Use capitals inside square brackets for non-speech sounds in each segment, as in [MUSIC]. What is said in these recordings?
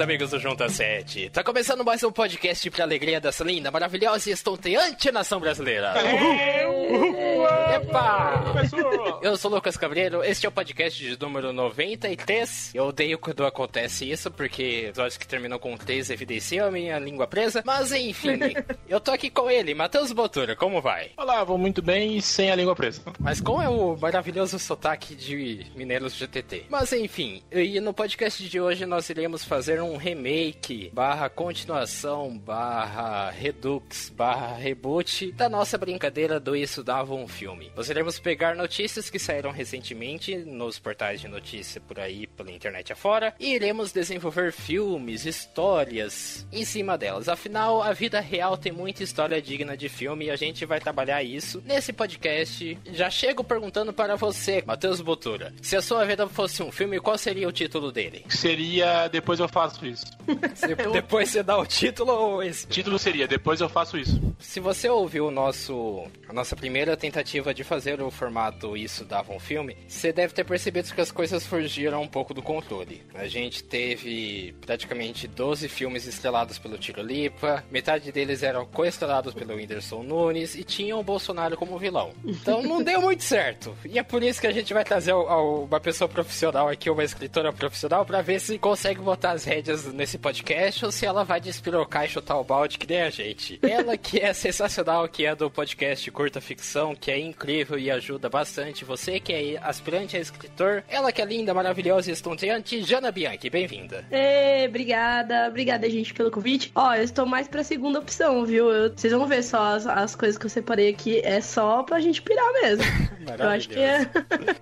Amigos do Junta 7. Tá começando mais um podcast pra alegria dessa linda, maravilhosa e estonteante nação brasileira. Epa! Eu sou o Lucas Cabreiro, este é o podcast de número 93. Eu odeio quando acontece isso, porque os olhos que terminam com 3 evidenciam a minha língua presa. Mas enfim, [LAUGHS] eu tô aqui com ele, Matheus Botura, como vai? Olá, vou muito bem e sem a língua presa. Mas como é o maravilhoso sotaque de mineiros GTT? Mas enfim, e no podcast de hoje nós iremos fazer um remake, barra continuação, barra redux, barra reboot da nossa brincadeira do Isso Dava um Filme. Nós iremos pegar notícias que saíram recentemente nos portais de notícia por aí, pela internet afora, e iremos desenvolver filmes, histórias em cima delas. Afinal, a vida real tem muita história digna de filme e a gente vai trabalhar isso nesse podcast. Já chego perguntando para você, Matheus Botura, se a sua vida fosse um filme, qual seria o título dele? Seria Depois Eu Faço Isso. Você- [LAUGHS] depois você dá o título ou esse? O título seria Depois Eu Faço Isso. Se você ouviu o nosso, a nossa primeira tentativa de fazer o formato Isso Dava um Filme, você deve ter percebido que as coisas fugiram um pouco do controle. A gente teve praticamente 12 filmes estrelados pelo Tiro Lipa, metade deles eram co-estrelados pelo Whindersson Nunes e tinham o Bolsonaro como vilão. Então não deu muito certo. E é por isso que a gente vai trazer uma pessoa profissional aqui, uma escritora profissional, pra ver se consegue botar as rédeas nesse podcast ou se ela vai despirocar e chutar o balde que nem a gente. Ela que é sensacional, que é do podcast Curta Ficção, que é incrível e ajuda bastante. Você que é aspirante a escritor, ela que é linda, maravilhosa e estonteante, Jana Bianchi, bem-vinda. Obrigada, obrigada, gente, pelo convite. Ó, eu estou mais pra segunda opção, viu? Eu- vocês vão ver só as, as coisas que eu separei aqui, é só pra gente pirar mesmo. [LAUGHS] eu acho que é.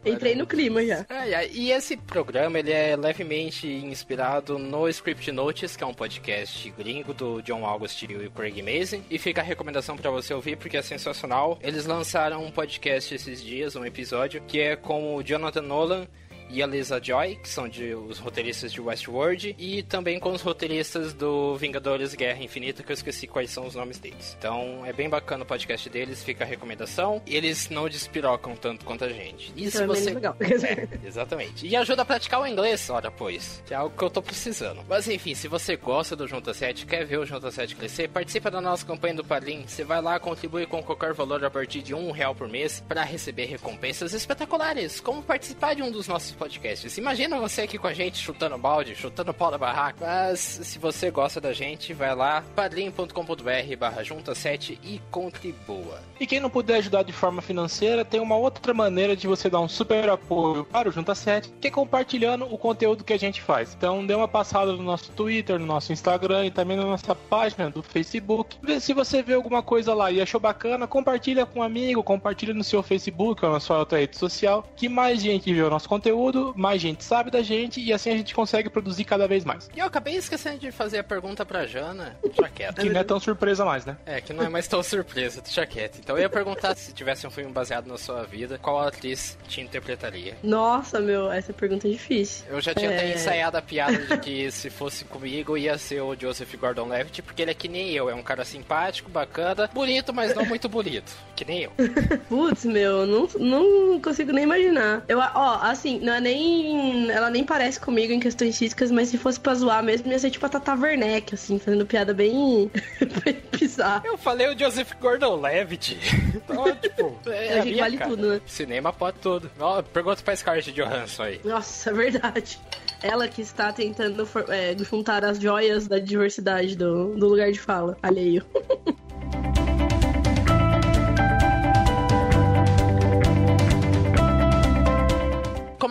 Entrei no clima já. E esse programa ele é levemente inspirado no Script Notes, que é um podcast gringo do John August e Craig Mazin. E fica a recomendação pra você ouvir porque é sensacional. Eles lançaram um podcast esses dias, um episódio, que é com o Jonathan Nolan e a Lisa Joy, que são de, os roteiristas de Westworld, e também com os roteiristas do Vingadores Guerra Infinita, que eu esqueci quais são os nomes deles. Então é bem bacana o podcast deles, fica a recomendação. Eles não despirocam tanto quanto a gente. Se Então é você. legal. [LAUGHS] É, exatamente. E ajuda a praticar o inglês, ora pois. Que é algo que eu tô precisando. Mas enfim, se você gosta do Junta 7, quer ver o Junta 7 crescer, participa da nossa campanha do Padrim. Você vai lá, contribui com qualquer valor a partir de um real por mês para receber recompensas espetaculares, como participar de um dos nossos podcasts. Imagina você aqui com a gente chutando balde, chutando pau da barraca. Mas se você gosta da gente, vai lá, padrim.com.br barra junta 7 e contribua. E quem não puder ajudar de forma financeira, tem uma outra maneira de você dar um super apoio para o Junta 7, que é compartilhando o conteúdo que a gente faz. Então dê uma passada no nosso Twitter, no nosso Instagram e também na nossa página do Facebook. Se você vê alguma coisa lá e achou bacana, compartilha com um amigo, compartilha no seu Facebook ou na sua outra rede social, que mais gente vê o nosso conteúdo, mais gente sabe da gente e assim a gente consegue produzir cada vez mais. E eu acabei esquecendo de fazer a pergunta pra Jana. Deixa quieto. Que não é tão surpresa mais, né? É, que não é mais tão surpresa, deixa quieto. Então eu ia perguntar se tivesse um filme baseado na sua vida, qual atriz te interpretaria? Nossa, meu, essa pergunta é difícil. Eu já tinha até É. ensaiado a piada de que [LAUGHS] se fosse comigo ia ser o Joseph Gordon-Levitt, porque ele é que nem eu, é um cara simpático, bacana, bonito, mas não muito bonito, que nem eu. [LAUGHS] Putz, meu, não, não consigo nem imaginar. Eu, ó, assim, não é nem. Ela nem parece comigo em questões físicas, mas se fosse pra zoar mesmo, ia ser tipo a Tata Werneck, assim, fazendo piada bem. [LAUGHS] bem bizarra. Eu falei o Joseph Gordon-Levitt. [LAUGHS] Então, tipo, é A a gente vale cara. tudo, né? Cinema pode tudo. Ó, pergunta pra Scarlett Johansson aí. Nossa, é [LAUGHS] verdade. Ela que está tentando é, juntar as joias da diversidade do, do lugar de fala alheio.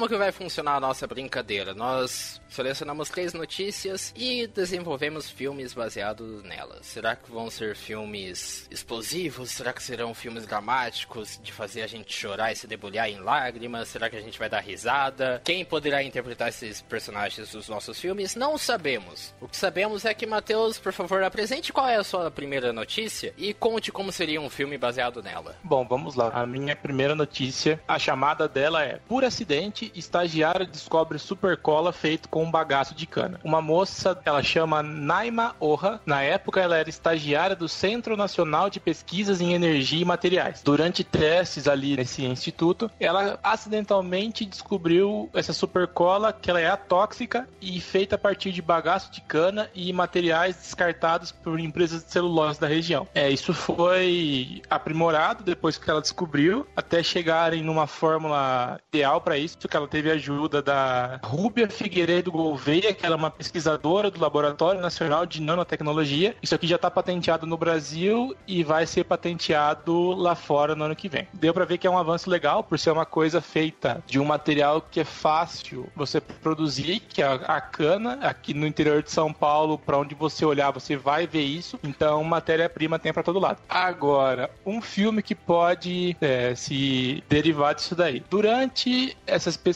Como que vai funcionar a nossa brincadeira? Nós selecionamos três notícias e desenvolvemos filmes baseados nelas. Será que vão ser filmes explosivos? Será que serão filmes dramáticos de fazer a gente chorar e se debulhar em lágrimas? Será que a gente vai dar risada? Quem poderá interpretar esses personagens dos nossos filmes? Não sabemos. O que sabemos é que, Matheus, por favor, apresente qual é a sua primeira notícia e conte como seria um filme baseado nela. Bom, vamos lá. A minha primeira notícia, a chamada dela é Por acidente, noite, estagiária descobre super cola feito com um bagaço de cana. Uma moça, ela chama Naima Orra. Na época, ela era estagiária do Centro Nacional de Pesquisas em Energia e Materiais. Durante testes ali nesse instituto, ela acidentalmente descobriu essa super cola que ela é atóxica e feita a partir de bagaço de cana e materiais descartados por empresas de celulose da região. É, isso foi aprimorado depois que ela descobriu, até chegarem numa fórmula ideal para isso, que ela teve ajuda da Rúbia Figueiredo Gouveia, que ela é uma pesquisadora do Laboratório Nacional de Nanotecnologia. Isso aqui já está patenteado no Brasil e vai ser patenteado lá fora no ano que vem. Deu para ver que é um avanço legal por ser uma coisa feita de um material que é fácil você produzir, que é a cana, aqui no interior de São Paulo, para onde você olhar, você vai ver isso. Então, matéria-prima tem para todo lado. Agora, um filme que pode é, se derivar disso daí. Durante essas pesquisas,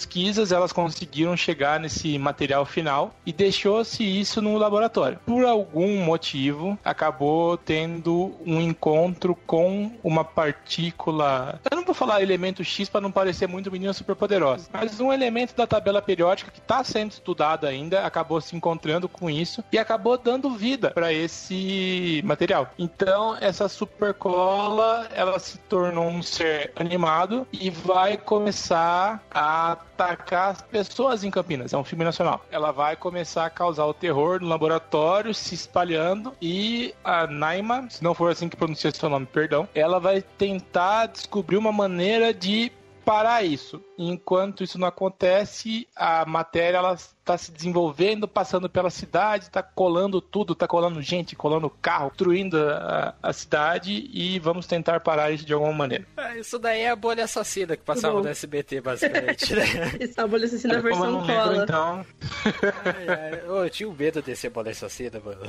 elas conseguiram chegar nesse material final e deixou-se isso no laboratório. Por algum motivo, acabou tendo um encontro com uma partícula. Eu não vou falar elemento X para não parecer muito menina superpoderosa, mas um elemento da tabela periódica que está sendo estudado ainda acabou se encontrando com isso e acabou dando vida para esse material. Então, essa supercola ela se tornou um ser animado e vai começar a atacar as pessoas em Campinas. É um filme nacional. Ela vai começar a causar o terror no laboratório, se espalhando e a Naima, se não for assim que pronuncia seu nome, perdão, ela vai tentar descobrir uma maneira de parar isso. Enquanto isso não acontece, a matéria ela está se desenvolvendo, passando pela cidade, está colando tudo, está colando gente, colando carro, destruindo a, a, cidade e vamos tentar parar isso de alguma maneira. É, isso daí é a bolha assassina que passava no SBT, basicamente, né? [LAUGHS] isso é a bolha assassina é, versão cola. Lembro, então... é, eu tinha um medo desse a bolha assassina, mano.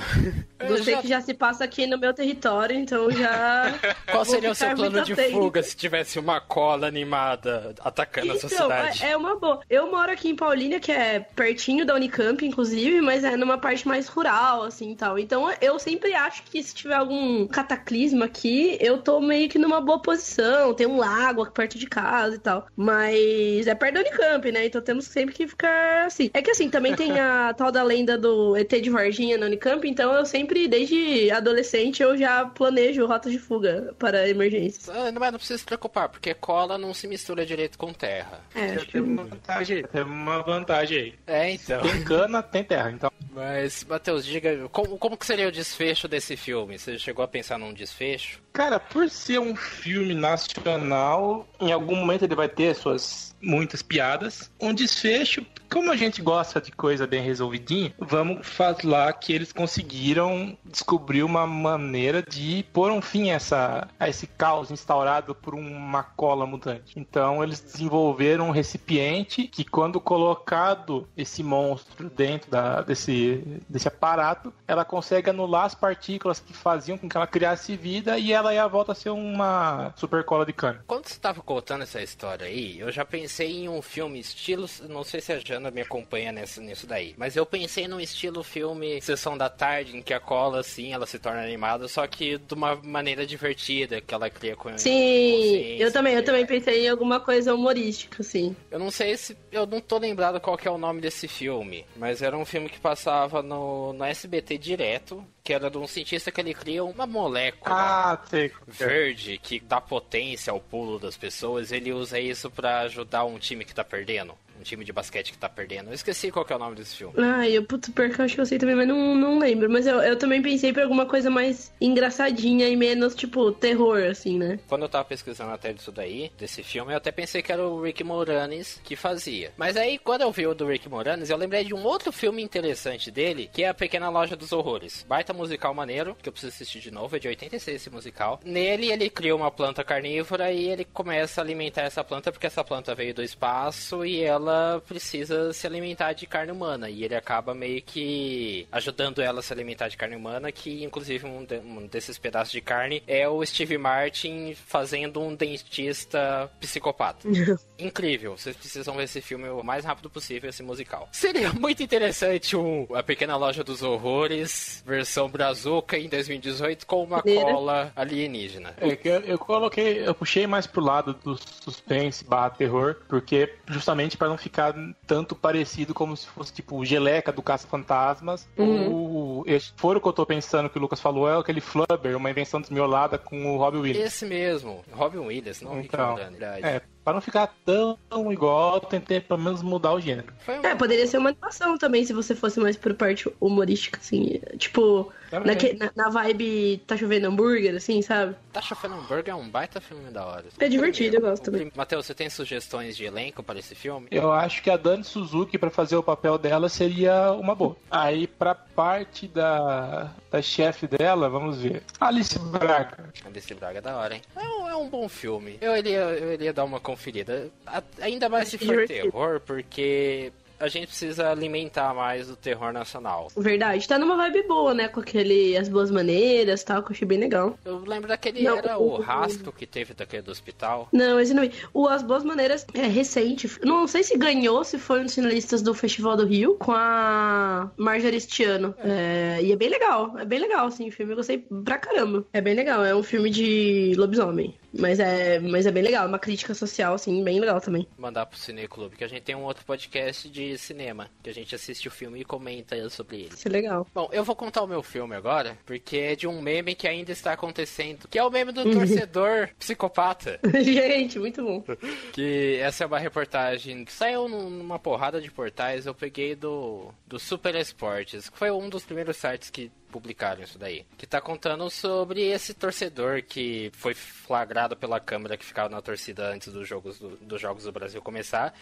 Gostei já... que já se passa aqui no meu território, então já... Qual seria o seu plano de fuga se tivesse uma cola animada atacando a sua então, cidade? É, é uma boa. Eu moro aqui em Paulínia, que é pertinho pertinho da Unicamp, inclusive, mas é numa parte mais rural, assim, tal. Então, eu sempre acho que se tiver algum cataclisma aqui, eu tô meio que numa boa posição. Tem um lago aqui perto de casa e tal. Mas é perto da Unicamp, né? Então temos sempre que ficar assim. É que assim, também tem a [LAUGHS] tal da lenda do ET de Varginha na Unicamp, então eu sempre, desde adolescente, eu já planejo rotas de fuga para emergências. Ah, mas não precisa se preocupar, porque cola não se mistura direito com terra. É, tem uma vantagem, tem uma vantagem aí. É, então. Tem cana, tem terra, então. Mas, Matheus, diga, como, como que seria o desfecho desse filme? Você chegou a pensar num desfecho? Cara, por ser um filme nacional, em algum momento ele vai ter suas muitas piadas. Um desfecho, como a gente gosta de coisa bem resolvidinha, vamos falar que eles conseguiram descobrir uma maneira de pôr um fim a, essa, a esse caos instaurado por uma cola mutante. Então eles desenvolveram um recipiente que, quando colocado esse monstro dentro da, desse, desse aparato, ela consegue anular as partículas que faziam com que ela criasse vida e ela ia volta a ser uma super cola de cana. Quando você estava contando essa história aí, eu já pensei em um filme estilo, não sei se a Jana me acompanha nesse, nisso daí, mas eu pensei num estilo filme Sessão da Tarde, em que a cola, assim, ela se torna animada, só que de uma maneira divertida, que ela cria com Sim, eu também, eu também pensei em alguma coisa humorística, assim. Eu não sei se, eu não tô lembrado qual que é o nome desse filme, mas era um filme que passava no, no SBT direto, que era de um cientista que ele cria uma molécula ah, verde que dá potência ao pulo das pessoas. Ele usa isso para ajudar um time que tá perdendo um time de basquete que tá perdendo. Eu esqueci qual é o nome desse filme. Ai, eu, puto, pior que eu acho que eu sei também, mas não, não lembro. Mas eu, eu também pensei pra alguma coisa mais engraçadinha e menos, tipo, terror, assim, né? Quando eu tava pesquisando até disso daí, desse filme, eu até pensei que era o Rick Moranis que fazia. Mas aí, quando eu vi o do Rick Moranis, eu lembrei de um outro filme interessante dele, que é A Pequena Loja dos Horrores. Baita musical maneiro, que eu preciso assistir de novo, é de 86 esse musical. Nele, ele cria uma planta carnívora e ele começa a alimentar essa planta, porque essa planta veio do espaço e ela ela precisa se alimentar de carne humana. E ele acaba meio que ajudando ela a se alimentar de carne humana, que inclusive um, de, um desses pedaços de carne é o Steve Martin fazendo um dentista psicopata. [LAUGHS] Incrível. Vocês precisam ver esse filme o mais rápido possível, esse musical. Seria muito interessante um A Pequena Loja dos Horrores, versão brazuca em 2018, com uma cola alienígena. É que eu, eu coloquei, eu puxei mais pro lado do suspense barra terror, porque justamente para não ficar tanto parecido como se fosse tipo o Geleca do Caça-Fantasmas. Uhum. O... Esse foro que eu tô pensando que o Lucas falou é aquele Flubber, uma invenção desmiolada com o Robbie Williams. Esse mesmo, Robin Williams, não Rick Então, Moranis, verdade. É, pra não ficar tão igual, eu tentei pelo menos mudar o gênero. É, poderia ser uma animação também, se você fosse mais por parte humorística, assim. Tipo, Também. naque- na, na vibe tá chovendo hambúrguer, assim, sabe? Tasha Hambburger é um baita filme da hora. É divertido, eu gosto também. Matheus, você tem sugestões de elenco para esse filme? Eu acho que a Dani Suzuki, pra fazer o papel dela, seria uma boa. Aí, pra parte da, da chefe dela, vamos ver. Alice Braga. Alice Braga é da hora, hein? É um, é um bom filme. Eu iria, eu iria dar uma conferida. A- ainda mais se for terror, porque a gente precisa alimentar mais o terror nacional. Verdade. Tá numa vibe boa, né? Com aquele As Boas Maneiras e tal, que eu achei bem legal. Eu lembro daquele, Não, era o- o rastro que teve daquele do hospital. Não, esse não vi. O As Boas Maneiras é recente. Não sei se ganhou, se foi um dos finalistas do Festival do Rio, com a Marjorie este ano. É, e é bem legal. É bem legal, assim, o filme. Eu gostei pra caramba. É bem legal. É um filme de lobisomem. Mas é, mas é bem legal. É uma crítica social, assim, bem legal também. Mandar pro Cine Clube, que a gente tem um outro podcast de cinema, que a gente assiste o filme e comenta sobre ele. Isso é legal. Bom, eu vou contar o meu filme agora, porque é de um meme que ainda está acontecendo, que é o meme do torcedor [LAUGHS] psicopata. [LAUGHS] Gente, muito bom. Que essa é uma reportagem que saiu num- numa porrada de portais. Eu peguei do, do Super Esportes, que foi um dos primeiros sites que publicaram isso daí. Que tá contando sobre esse torcedor que foi flagrado pela câmera que ficava na torcida antes dos jogos do, dos Jogos do Brasil começar.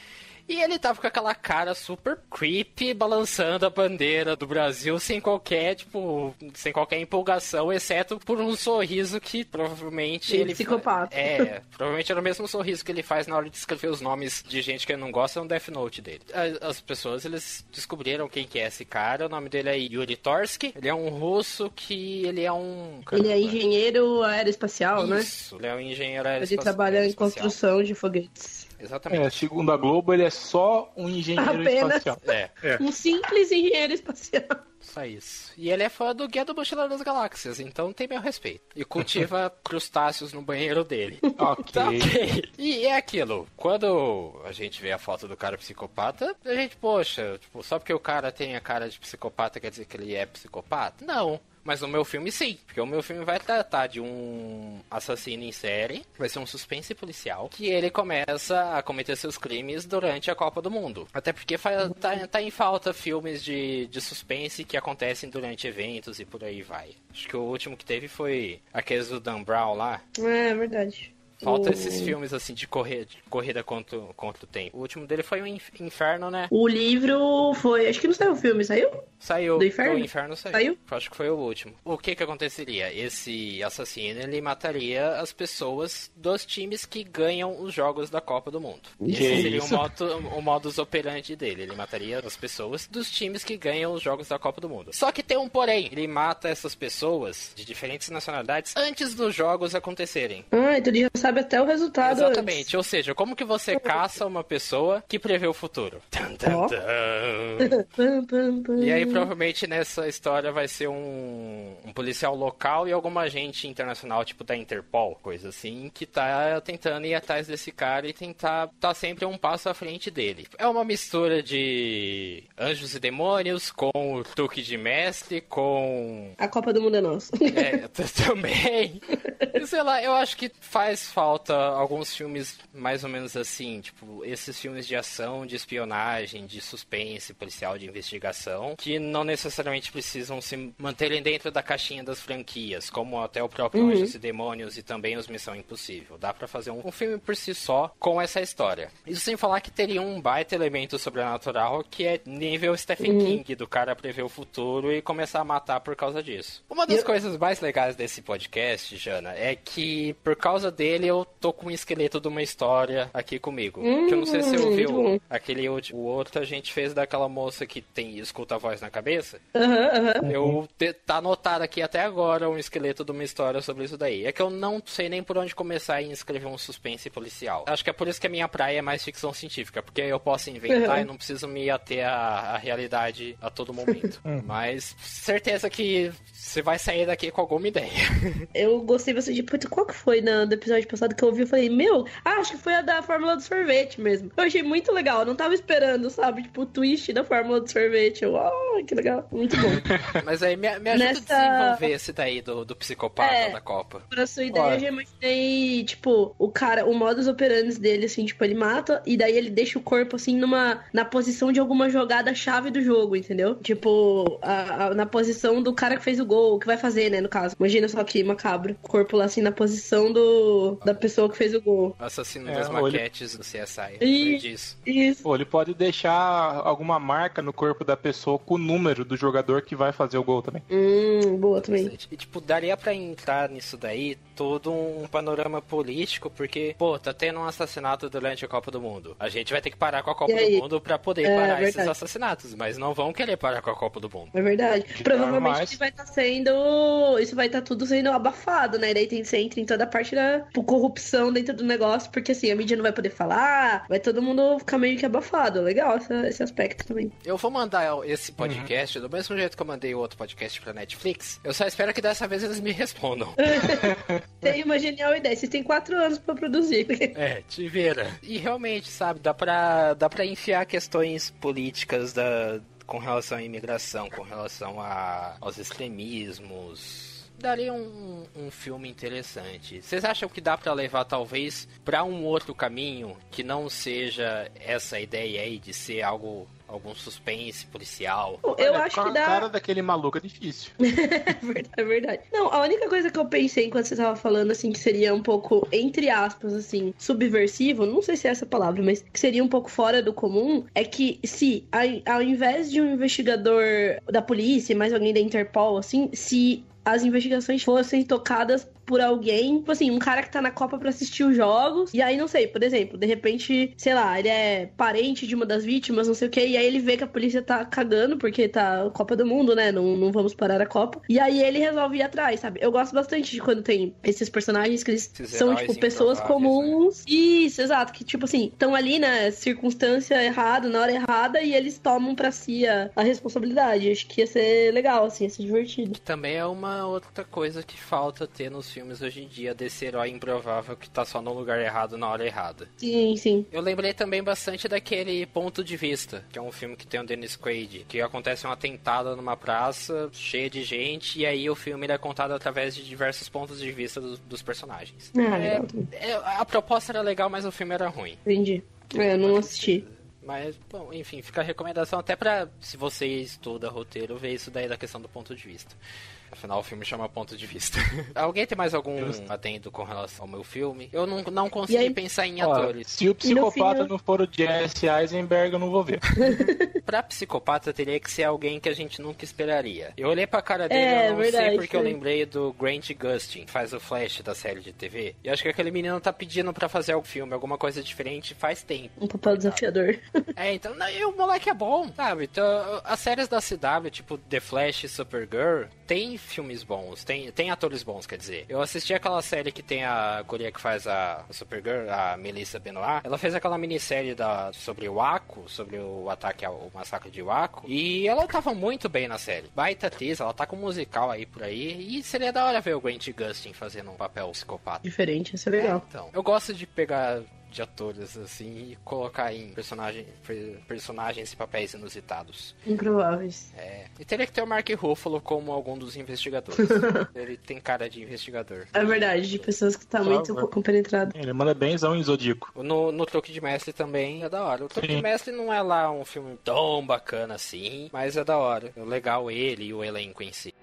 E ele tava com aquela cara super creepy, balançando a bandeira do Brasil sem qualquer, tipo, sem qualquer empolgação, exceto por um sorriso que provavelmente Ele ele. psicopata. É, provavelmente era o mesmo sorriso que ele faz na hora de escrever os nomes de gente que ele não gosta no Death Note dele. As pessoas, eles descobriram quem que é esse cara, o nome dele é Yuri Torsky, ele é um russo que ele é um... Ele é engenheiro aeroespacial, né? Isso, ele é um engenheiro Ele aeroespacial. trabalha em construção de foguetes. Exatamente. É, segundo a Globo, ele é só um engenheiro Apenas. espacial. É, Um simples engenheiro espacial. só isso. E ele é fã do Guia do Mochileiro das Galáxias, então tem meu respeito. E cultiva [LAUGHS] crustáceos no banheiro dele. Ok. Tá ok. E é aquilo, quando a gente vê a foto do cara psicopata, a gente, poxa, tipo, só porque o cara tem a cara de psicopata quer dizer que ele é psicopata? Não. Mas no meu filme sim, porque o meu filme vai tratar de um assassino em série, vai ser um suspense policial, que ele começa a cometer seus crimes durante a Copa do Mundo. Até porque tá, tá em falta filmes de, de suspense que acontecem durante eventos e por aí vai. Acho que o último que teve foi aqueles do Dan Brown lá, É verdade. Falta O- esses filmes assim de, correr, de corrida contra, o- contra o tempo. O último dele foi o Inf- Inferno, né? O livro foi. Acho que não saiu o filme, saiu? Saiu. Do Inferno? O Inferno saiu. Saiu? Acho que foi o último. O que que aconteceria? Esse assassino, ele mataria as pessoas dos times que ganham os jogos da Copa do Mundo. Que Esse seria o, isso? modo, o modus operandi dele. Ele mataria as pessoas dos times que ganham os jogos da Copa do Mundo. Só que tem um porém. Ele mata essas pessoas de diferentes nacionalidades antes dos jogos acontecerem. Ah, então ele já sabe até o resultado. Exatamente, ou seja, como que você caça uma pessoa que prevê o futuro? Tum, tum, tum. antes. E aí provavelmente nessa história vai ser um, um policial local e alguma agente internacional, tipo da Interpol, coisa assim, que tá tentando ir atrás desse cara e tentar tá sempre um passo à frente dele. É uma mistura de anjos e demônios com o truque de mestre, com A Copa do Mundo é nossa. é, também. [LAUGHS] Sei lá, eu acho que faz falta alguns filmes mais ou menos assim, tipo, esses filmes de ação, de espionagem, de suspense, policial, de investigação, que não necessariamente precisam se manterem dentro da caixinha das franquias, como até o próprio Uhum. Anjos e Demônios e também os Missão Impossível. Dá pra fazer um, um filme por si só com essa história. Isso sem falar que teria um baita elemento sobrenatural que é nível Stephen Uhum. King, do cara prever o futuro e começar a matar por causa disso. Uma das Eu- coisas mais legais desse podcast, Jana, é que por causa dele eu tô com um esqueleto de uma história aqui comigo. que eu não sei se você Hum, ouviu aquele o outro a gente fez daquela moça que tem escuta a voz na cabeça. Aham, aham. Eu te- tá anotado aqui até agora um esqueleto de uma história sobre isso daí. É que eu não sei nem por onde começar em escrever um suspense policial. Acho que é por isso que a minha praia é mais ficção científica, porque eu posso inventar Uhum. e não preciso me ater à, à realidade a todo momento. [LAUGHS] Mas certeza que você vai sair daqui com alguma ideia. [LAUGHS] Eu gostei bastante. Puta, qual que foi na, do episódio passado que eu ouvi? Eu falei, meu, acho que foi a da fórmula do sorvete mesmo. Eu achei muito legal. Não tava esperando, sabe? Tipo, o twist da fórmula do sorvete. Eu, oh, que legal. Muito bom. [LAUGHS] Mas aí me, me ajuda Nessa- a desenvolver esse daí do, do psicopata É. da Copa. Pra sua ideia, Olha. eu já imaginei, tipo, o cara, o modus operandi dele, assim, tipo, ele mata e daí ele deixa o corpo, assim, numa, na posição de alguma jogada chave do jogo, entendeu? Tipo, a- a- na posição do cara que fez o gol, que vai fazer, né, no caso. Imagina só que macabro. O corpo lá, assim, na posição do, da pessoa que fez o gol. Assassino É, das ou ele- maquetes do CSI. Ih. Lembrei disso. Isso. Pô, ele pode deixar alguma marca no corpo da pessoa com o número do jogador que vai fazer o gol também. Hum, boa também. E, tipo, daria pra entrar nisso daí todo um panorama político, porque, pô, tá tendo um assassinato durante a Copa do Mundo. A gente vai ter que parar com a Copa E do Mundo pra poder É, parar esses verdade. assassinatos, mas não vão querer parar com a Copa do Mundo. É verdade. Que Provavelmente isso vai estar sendo. Isso vai estar tudo sendo abafado, né? Daí tem você entra em toda a parte da tipo, corrupção dentro do negócio, porque assim, a mídia não vai poder falar, vai todo mundo ficar meio que abafado. Legal essa- esse aspecto também. Eu vou mandar esse podcast do mesmo jeito que eu mandei o outro podcast pra Netflix. Eu só espero que dessa vez eles me respondam. [LAUGHS] [LAUGHS] Tem uma genial ideia. Vocês têm quatro anos pra produzir. [LAUGHS] É, te vira. E realmente, sabe, dá pra, dá pra enfiar questões políticas da, com relação à imigração, com relação a, aos extremismos. Daria um, um filme interessante. Vocês acham que dá pra levar, talvez, pra um outro caminho que não seja essa ideia aí de ser algo. Algum suspense policial. Eu Olha, acho com que a dá. cara daquele maluco é difícil. É [LAUGHS] verdade, é verdade. Não, a única coisa que eu pensei enquanto você tava falando, assim, que seria um pouco, entre aspas, assim, subversivo, não sei se é essa palavra, mas que seria um pouco fora do comum, é que se, ao, ao invés de um investigador da polícia, mais alguém da Interpol, assim, se as investigações fossem tocadas por alguém, tipo assim, um cara que tá na Copa pra assistir os jogos, e aí, não sei, por exemplo, de repente, sei lá, ele é parente de uma das vítimas, não sei o que, e aí ele vê que a polícia tá cagando, porque tá Copa do Mundo, né, não, não vamos parar a Copa, e aí ele resolve ir atrás, sabe? Eu gosto bastante de quando tem esses personagens que eles Esses são, tipo, pessoas improváveis, comuns. Isso, exato, que, tipo assim, estão ali na circunstância errada, na hora errada, e eles tomam pra si a, a responsabilidade. Acho que ia ser legal, assim, ia ser divertido. Também é uma outra coisa que falta ter nos filmes hoje em dia, desse herói improvável que tá só no lugar errado na hora errada. Sim, sim. Eu lembrei também bastante daquele Ponto de Vista, que é um filme que tem o Dennis Quaid, que acontece um atentado numa praça cheia de gente, e aí o filme é contado através de diversos pontos de vista dos, dos personagens. Ah, É, é, a proposta era legal, mas o filme era ruim. Entendi. É, eu não assisti. Mas, bom, enfim, fica a recomendação até pra, se você estuda roteiro, ver isso daí da questão do ponto de vista. Afinal, o filme chama ponto de vista. [LAUGHS] Alguém tem mais algum adendo com relação ao meu filme? Eu não, não consegui aí- pensar em atores. se o psicopata fim, não for o Jesse Eisenberg, eu não vou ver. [LAUGHS] Pra psicopata teria que ser alguém que a gente nunca esperaria. Eu olhei pra cara dele É, eu não verdade, sei porque eu foi. lembrei do Grant Gustin, que faz o Flash da série de TV. E eu acho que aquele menino tá pedindo pra fazer algum filme, alguma coisa diferente faz tempo. Um papel desafiador. [LAUGHS] É, então, não, e o moleque é bom, sabe? Então, as séries da CW, tipo The Flash e Supergirl, tem filmes bons, tem, tem atores bons, quer dizer. Eu assisti aquela série que tem a guria que faz a Supergirl, a Melissa Benoit. Ela fez aquela minissérie da, sobre o Waco, sobre o ataque ao massacre de Waco. E ela tava muito bem na série. Baita atriz, ela tá com um musical aí por aí. E seria da hora ver o Grant Gustin fazendo um papel psicopata. Diferente, isso é legal. Então, eu gosto de pegar de atores assim e colocar em personagem, per- personagens e papéis inusitados. Improváveis. É. E teria que ter o Mark Ruffalo como algum dos investigadores. [LAUGHS] Ele tem cara de investigador. É verdade, de pessoas que tá Por muito favor. compenetrado. Ele manda benzão em Zodíaco. No, no Truque de Mestre também é da hora. O Truque Sim. de Mestre não é lá um filme tão bacana assim, mas é da hora. É legal ele e o elenco em si.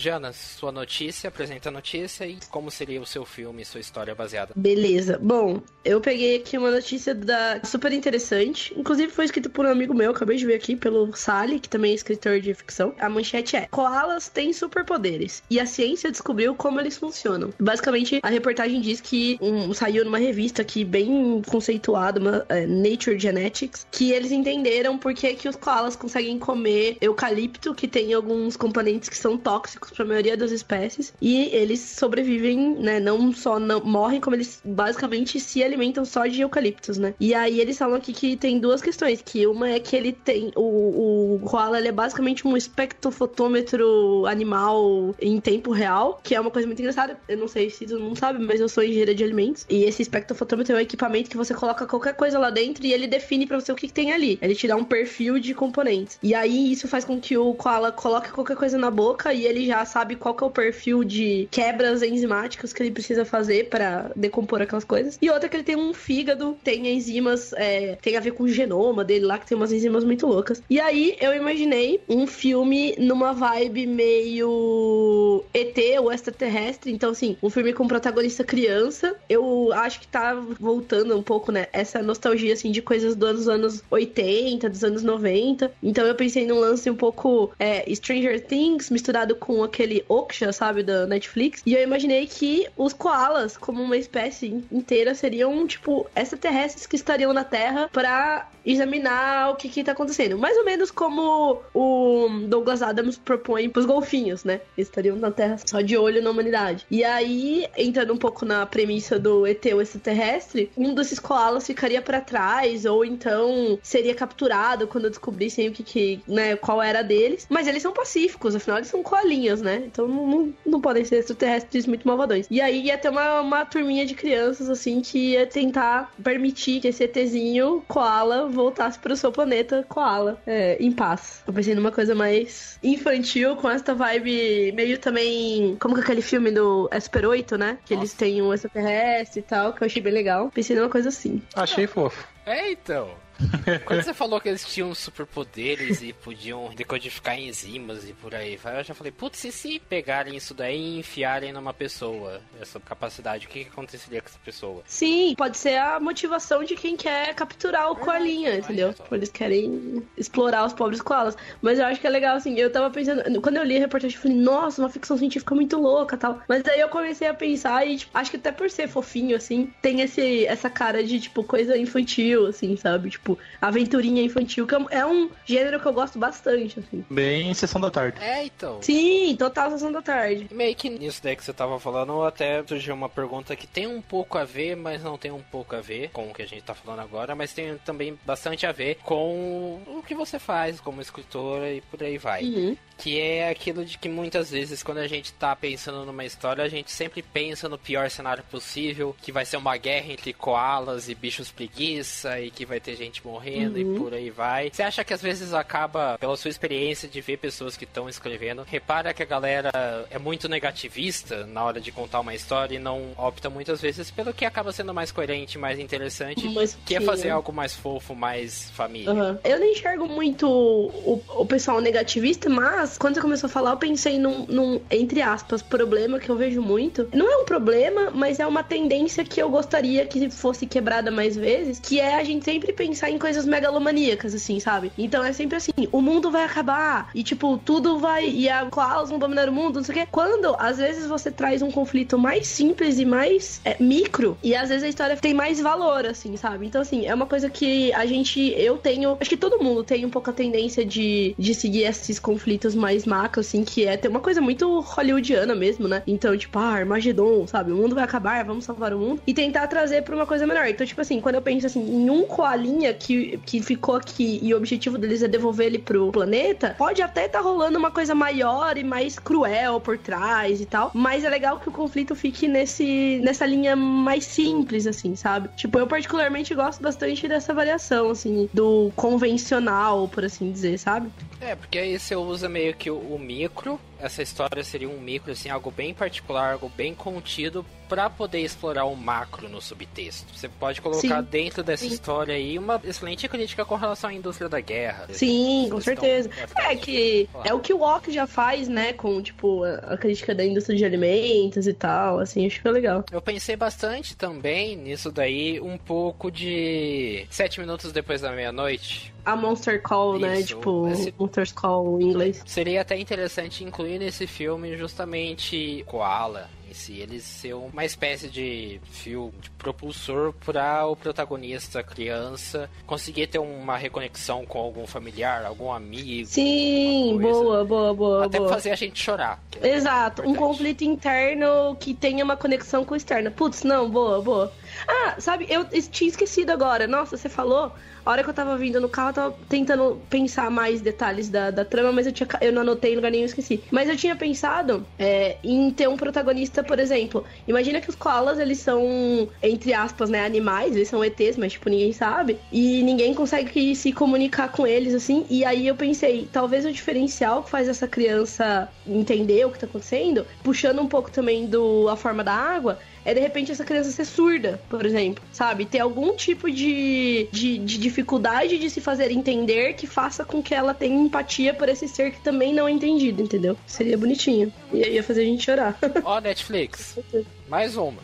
Jana, sua notícia, apresenta a notícia e como seria o seu filme, sua história baseada. Beleza. Bom, eu peguei aqui uma notícia da super interessante. Inclusive foi escrito por um amigo meu, acabei de ver aqui, pelo Sally, que também é escritor de ficção. A manchete é: Koalas têm superpoderes e a ciência descobriu como eles funcionam. Basicamente, a reportagem diz que um, saiu numa revista aqui bem conceituada, uma, é, Nature Genetics, que eles entenderam por que, que os koalas conseguem comer eucalipto, que tem alguns componentes que são tóxicos para a maioria das espécies, e eles sobrevivem, né? Não só não morrem, como eles basicamente se alimentam só de eucaliptos, né? E aí eles falam aqui que tem duas questões, que uma é que ele tem o, o koala ele é basicamente um espectrofotômetro animal em tempo real, que é uma coisa muito engraçada. Eu não sei se todo mundo sabe, mas eu sou engenheira de alimentos. E esse espectrofotômetro é um equipamento que você coloca qualquer coisa lá dentro e ele define para você o que, que, tem ali. Ele te dá um perfil de componentes. E aí isso faz com que o koala coloque qualquer coisa na boca e ele já sabe qual que é o perfil de quebras enzimáticas que ele precisa fazer para decompor aquelas coisas. E outra que ele tem um fígado, tem enzimas, é, tem a ver com o genoma dele lá, que tem umas enzimas muito loucas. E aí eu imaginei um filme numa vibe meio ET ou extraterrestre. Então, assim, um filme com protagonista criança. Eu acho que tá voltando um pouco, né? Essa nostalgia, assim, de coisas dos anos 80, dos anos 90. Então eu pensei num lance um pouco é, Stranger Things misturado com aquele Oksha, sabe, da Netflix. E eu imaginei que os koalas, como uma espécie inteira, seriam, tipo, extraterrestres que estariam na Terra para examinar o que que tá acontecendo. Mais ou menos como o Douglas Adams propõe pros golfinhos, né? Eles estariam na Terra só de olho na humanidade. E aí, entrando um pouco na premissa do ET o extraterrestre, um desses koalas ficaria para trás, ou então seria capturado quando descobrissem o que, que né, qual era deles. Mas eles são pacíficos, afinal eles são coalinhas, né? Então não, não, não podem ser extraterrestres muito malvadões. E aí ia ter uma, uma turminha de crianças, assim, que ia tentar permitir que esse ETzinho, koala, voltasse pro seu planeta koala, é, em paz. Eu pensei numa coisa mais infantil, com essa vibe meio também. Como que é aquele filme do Super 8, né? Que Nossa. eles têm um extraterrestre e tal, que eu achei bem legal. Pensei numa coisa assim. Achei fofo. É, então. [LAUGHS] Quando você falou que eles tinham superpoderes e podiam decodificar enzimas e por aí vai, eu já falei, putz, e se pegarem isso daí e enfiarem numa pessoa, essa capacidade, o que, que aconteceria com essa pessoa? Sim, pode ser a motivação de quem quer capturar o coelhinho, entendeu? Tipo, eles querem explorar os pobres koalas. Mas eu acho que é legal, assim, eu tava pensando, quando eu li a reportagem, eu falei, nossa, uma ficção científica muito louca tal. Mas aí eu comecei a pensar e, tipo, acho que até por ser fofinho, assim, tem esse, essa cara de, tipo, coisa infantil, assim, sabe? Tipo, tipo, aventurinha infantil, que é um gênero que eu gosto bastante, assim. Bem sessão da tarde. É, então. Sim, total sessão da tarde. Meio que nisso daí que você tava falando, até surgiu uma pergunta que tem um pouco a ver, mas não tem um pouco a ver com o que a gente tá falando agora, mas tem também bastante a ver com o que você faz como escritora e por aí vai. Uhum. Que é aquilo de que muitas vezes, quando a gente tá pensando numa história, a gente sempre pensa no pior cenário possível, que vai ser uma guerra entre koalas e bichos preguiça, e que vai ter gente morrendo uhum. e por aí vai. Você acha que às vezes acaba, pela sua experiência de ver pessoas que estão escrevendo, repara que a galera é muito negativista na hora de contar uma história e não opta muitas vezes pelo que acaba sendo mais coerente, mais interessante, Mas, que é fazer algo mais fofo, mais família. Uhum. Eu não enxergo muito o, o pessoal negativista, mas mas quando você começou a falar, eu pensei num, num, entre aspas, problema que eu vejo muito. Não é um problema, mas é uma tendência que eu gostaria que fosse quebrada mais vezes, que é a gente sempre pensar em coisas megalomaníacas, assim, sabe? Então é sempre assim, o mundo vai acabar, e tipo, tudo vai, e a Klaus vão dominar o mundo, não sei o quê. Quando, às vezes, você traz um conflito mais simples e mais é, micro, e às vezes a história tem mais valor, assim, sabe? Então, assim, é uma coisa que a gente, eu tenho, acho que todo mundo tem um pouco a tendência de, de seguir esses conflitos mais macro, assim, que é ter uma coisa muito hollywoodiana mesmo, né? Então, tipo, ah, Armagedon, sabe? O mundo vai acabar, vamos salvar o mundo. E tentar trazer pra uma coisa melhor. Então, tipo assim, quando eu penso assim, em um coalinha que, que ficou aqui e o objetivo deles é devolver ele pro planeta, pode até tá rolando uma coisa maior e mais cruel por trás e tal. Mas é legal que o conflito fique nesse, nessa linha mais simples, assim, sabe? Tipo, eu particularmente gosto bastante dessa variação, assim, do convencional, por assim dizer, sabe? É, porque aí você usa meio que o, o micro essa história seria um micro, assim, algo bem particular, algo bem contido para poder explorar o macro no subtexto. Você pode colocar Sim. dentro dessa Sim. história aí uma excelente crítica com relação à indústria da guerra. Sim, com certeza. É que é o que o Walk já faz, né, com tipo a crítica da indústria de alimentos e tal, assim, acho que é legal. Eu pensei bastante também nisso daí, um pouco de sete minutos depois da meia-noite, a Monster Call, né? Isso, né? Tipo, esse... Monster Call em inglês. Seria até interessante incluir nesse filme justamente Koala em si, ele ser uma espécie de fio de propulsor para o protagonista, criança, conseguir ter uma reconexão com algum familiar, algum amigo. Sim, boa, boa, boa. Até boa. fazer a gente chorar. É Exato, um conflito interno que tenha uma conexão com o externo. Putz, não, boa, boa. Ah, sabe, eu tinha esquecido agora. Nossa, você falou. A hora que eu tava vindo no carro, eu tava tentando pensar mais detalhes da, da trama, mas eu, tinha, eu não anotei em lugar nenhum, esqueci. Mas eu tinha pensado é, em ter um protagonista, por exemplo. Imagina que os koalas, eles são, entre aspas, né, animais, eles são ETs, mas, tipo, ninguém sabe. E ninguém consegue se comunicar com eles, assim. E aí eu pensei, talvez o diferencial que faz essa criança entender o que tá acontecendo, puxando um pouco também do A Forma da Água, é de repente essa criança ser surda, por exemplo, sabe? Ter algum tipo de, de, de, dificuldade de se fazer entender que faça com que ela tenha empatia por esse ser que também não é entendido, entendeu? Seria bonitinho. E aí ia fazer a gente chorar. Ó, oh, Netflix. [LAUGHS] Mais uma.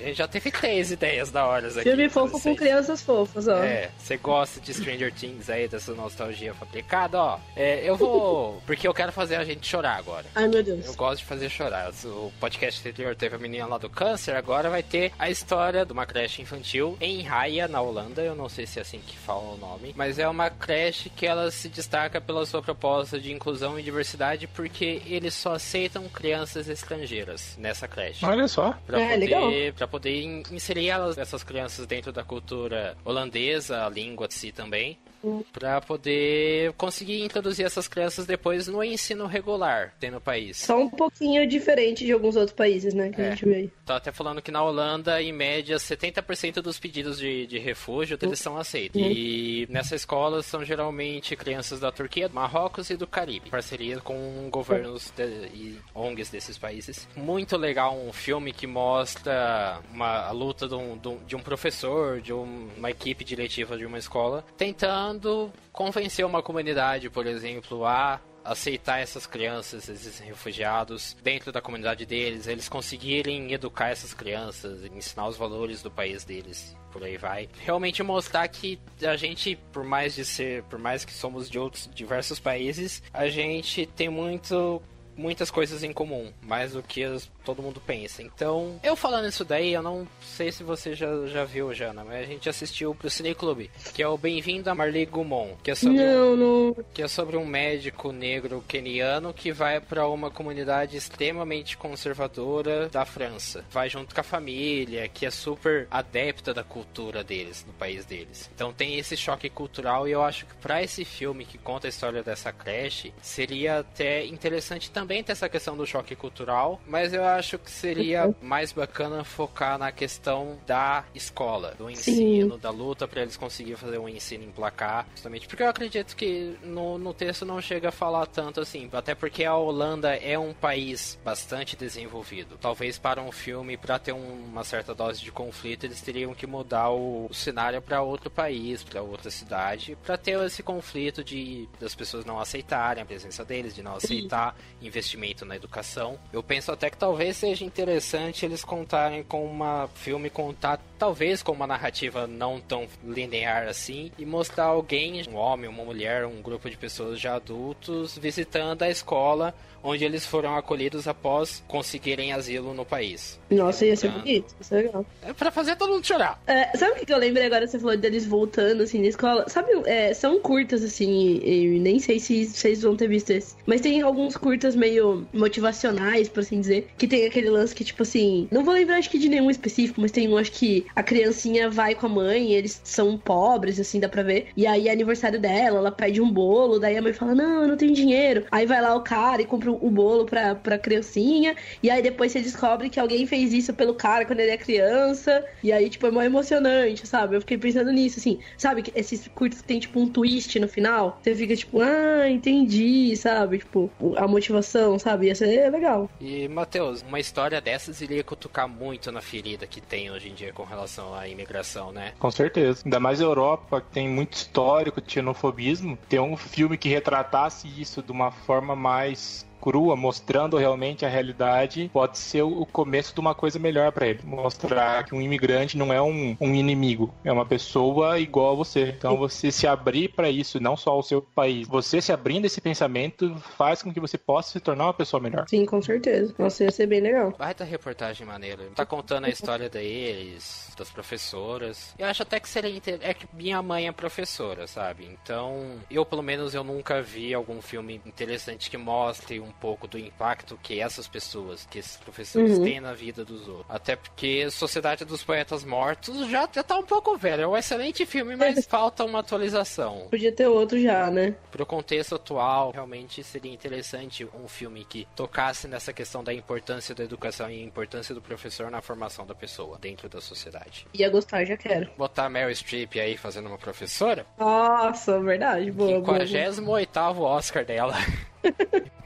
A gente já teve três ideias da hora aqui. Filme fofo com crianças fofas, ó. É, você gosta de Stranger Things aí, dessa nostalgia fabricada, ó. É, eu vou. [LAUGHS] Porque eu quero fazer a gente chorar agora. Ai, meu Deus. Eu gosto de fazer chorar. O podcast anterior teve a menina lá do câncer, agora vai ter a história de uma creche infantil em Raia, na Holanda. Eu não sei se é assim que fala o nome. Mas é uma creche que ela se destaca pela sua proposta de inclusão e diversidade, porque eles só aceitam crianças estrangeiras nessa creche. Olha só. Pra é, poder. Pra poder inserir elas, essas crianças dentro da cultura holandesa, a língua de si também para poder conseguir introduzir essas crianças depois no ensino regular tem no país. Só um pouquinho diferente de alguns outros países, né, que é. a gente vê. Tô até falando que na Holanda, em média, 70% dos pedidos de, de refúgio eles são aceitos. E nessa escola são geralmente crianças da Turquia, do Marrocos e do Caribe, parceria com governos de, e ONGs desses países. Muito legal um filme que mostra uma, a luta de um, de um professor, de um, uma equipe diretiva de uma escola, tentando convencer uma comunidade, por exemplo, a aceitar essas crianças, esses refugiados dentro da comunidade deles, eles conseguirem educar essas crianças, ensinar os valores do país deles, por aí vai. Realmente mostrar que a gente, por mais de ser, por mais que somos de outros diversos países, a gente tem muito muitas coisas em comum, mais do que as todo mundo pensa. Então, eu falando isso daí, eu não sei se você já, já viu, Jana, mas a gente assistiu pro Cine Clube, que é o Bem-vindo a Marley Gumon, que é sobre não, não. que é sobre um médico negro keniano que vai para uma comunidade extremamente conservadora da França. Vai junto com a família, que é super adepta da cultura deles, no país deles. Então tem esse choque cultural e eu acho que para esse filme que conta a história dessa creche, seria até interessante também ter essa questão do choque cultural, mas eu acho que seria uhum. mais bacana focar na questão da escola, do ensino, Sim. da luta para eles conseguirem fazer um ensino em placar, justamente porque eu acredito que no, no texto não chega a falar tanto assim, até porque a Holanda é um país bastante desenvolvido. Talvez para um filme, para ter um, uma certa dose de conflito, eles teriam que mudar o, o cenário para outro país, para outra cidade, para ter esse conflito de das pessoas não aceitarem a presença deles, de não aceitar investimento na educação. Eu penso até que talvez talvez seja interessante eles contarem com uma filme contar talvez com uma narrativa não tão linear assim e mostrar alguém, um homem, uma mulher, um grupo de pessoas já adultos visitando a escola onde eles foram acolhidos após conseguirem asilo no país. Nossa, ia ser então, bonito, isso é legal. É pra fazer todo mundo chorar. É, sabe o que eu lembrei agora? Você falou deles voltando, assim, na escola. Sabe, é, são curtas, assim, e, nem sei se vocês vão ter visto esse. Mas tem alguns curtas meio motivacionais, por assim dizer, que tem aquele lance que, tipo assim, não vou lembrar acho que de nenhum específico, mas tem um, acho que a criancinha vai com a mãe, eles são pobres, assim, dá pra ver. E aí é aniversário dela, ela pede um bolo, daí a mãe fala, não, eu não tenho dinheiro. Aí vai lá o cara e compra o bolo pra, pra criancinha, e aí depois você descobre que alguém fez isso pelo cara quando ele é criança, e aí, tipo, é mó emocionante, sabe? Eu fiquei pensando nisso, assim, sabe? Esses curtos que tem, tipo, um twist no final, você fica, tipo, ah, entendi, sabe? Tipo, a motivação, sabe? Ia ser legal. E, Matheus, uma história dessas iria cutucar muito na ferida que tem hoje em dia com relação à imigração, né? Com certeza. Ainda mais a Europa, que tem muito histórico de xenofobismo, ter um filme que retratasse isso de uma forma mais crua, mostrando realmente a realidade, pode ser o começo de uma coisa melhor para ele. Mostrar que um imigrante não é um, um, inimigo, é uma pessoa igual a você. Então você se abrir para isso, não só o seu país, você se abrindo esse pensamento faz com que você possa se tornar uma pessoa melhor. Sim, com certeza. Nossa, ia ser bem legal. Vai ter reportagem maneira. Tá contando a história deles, das professoras. Eu acho até que seria inter... é que minha mãe é professora, sabe? Então, eu pelo menos eu nunca vi algum filme interessante que mostre um um pouco do impacto que essas pessoas, que esses professores uhum. têm na vida dos outros. Até porque Sociedade dos Poetas Mortos já, já tá um pouco velho. É um excelente filme, mas [LAUGHS] falta uma atualização. Podia ter outro já, né? Pro contexto atual, realmente seria interessante um filme que tocasse nessa questão da importância da educação e a importância do professor na formação da pessoa dentro da sociedade. Ia gostar, já quero. Botar Meryl Streep aí fazendo uma professora? Nossa, verdade. Boa, 58 Oscar dela. [LAUGHS]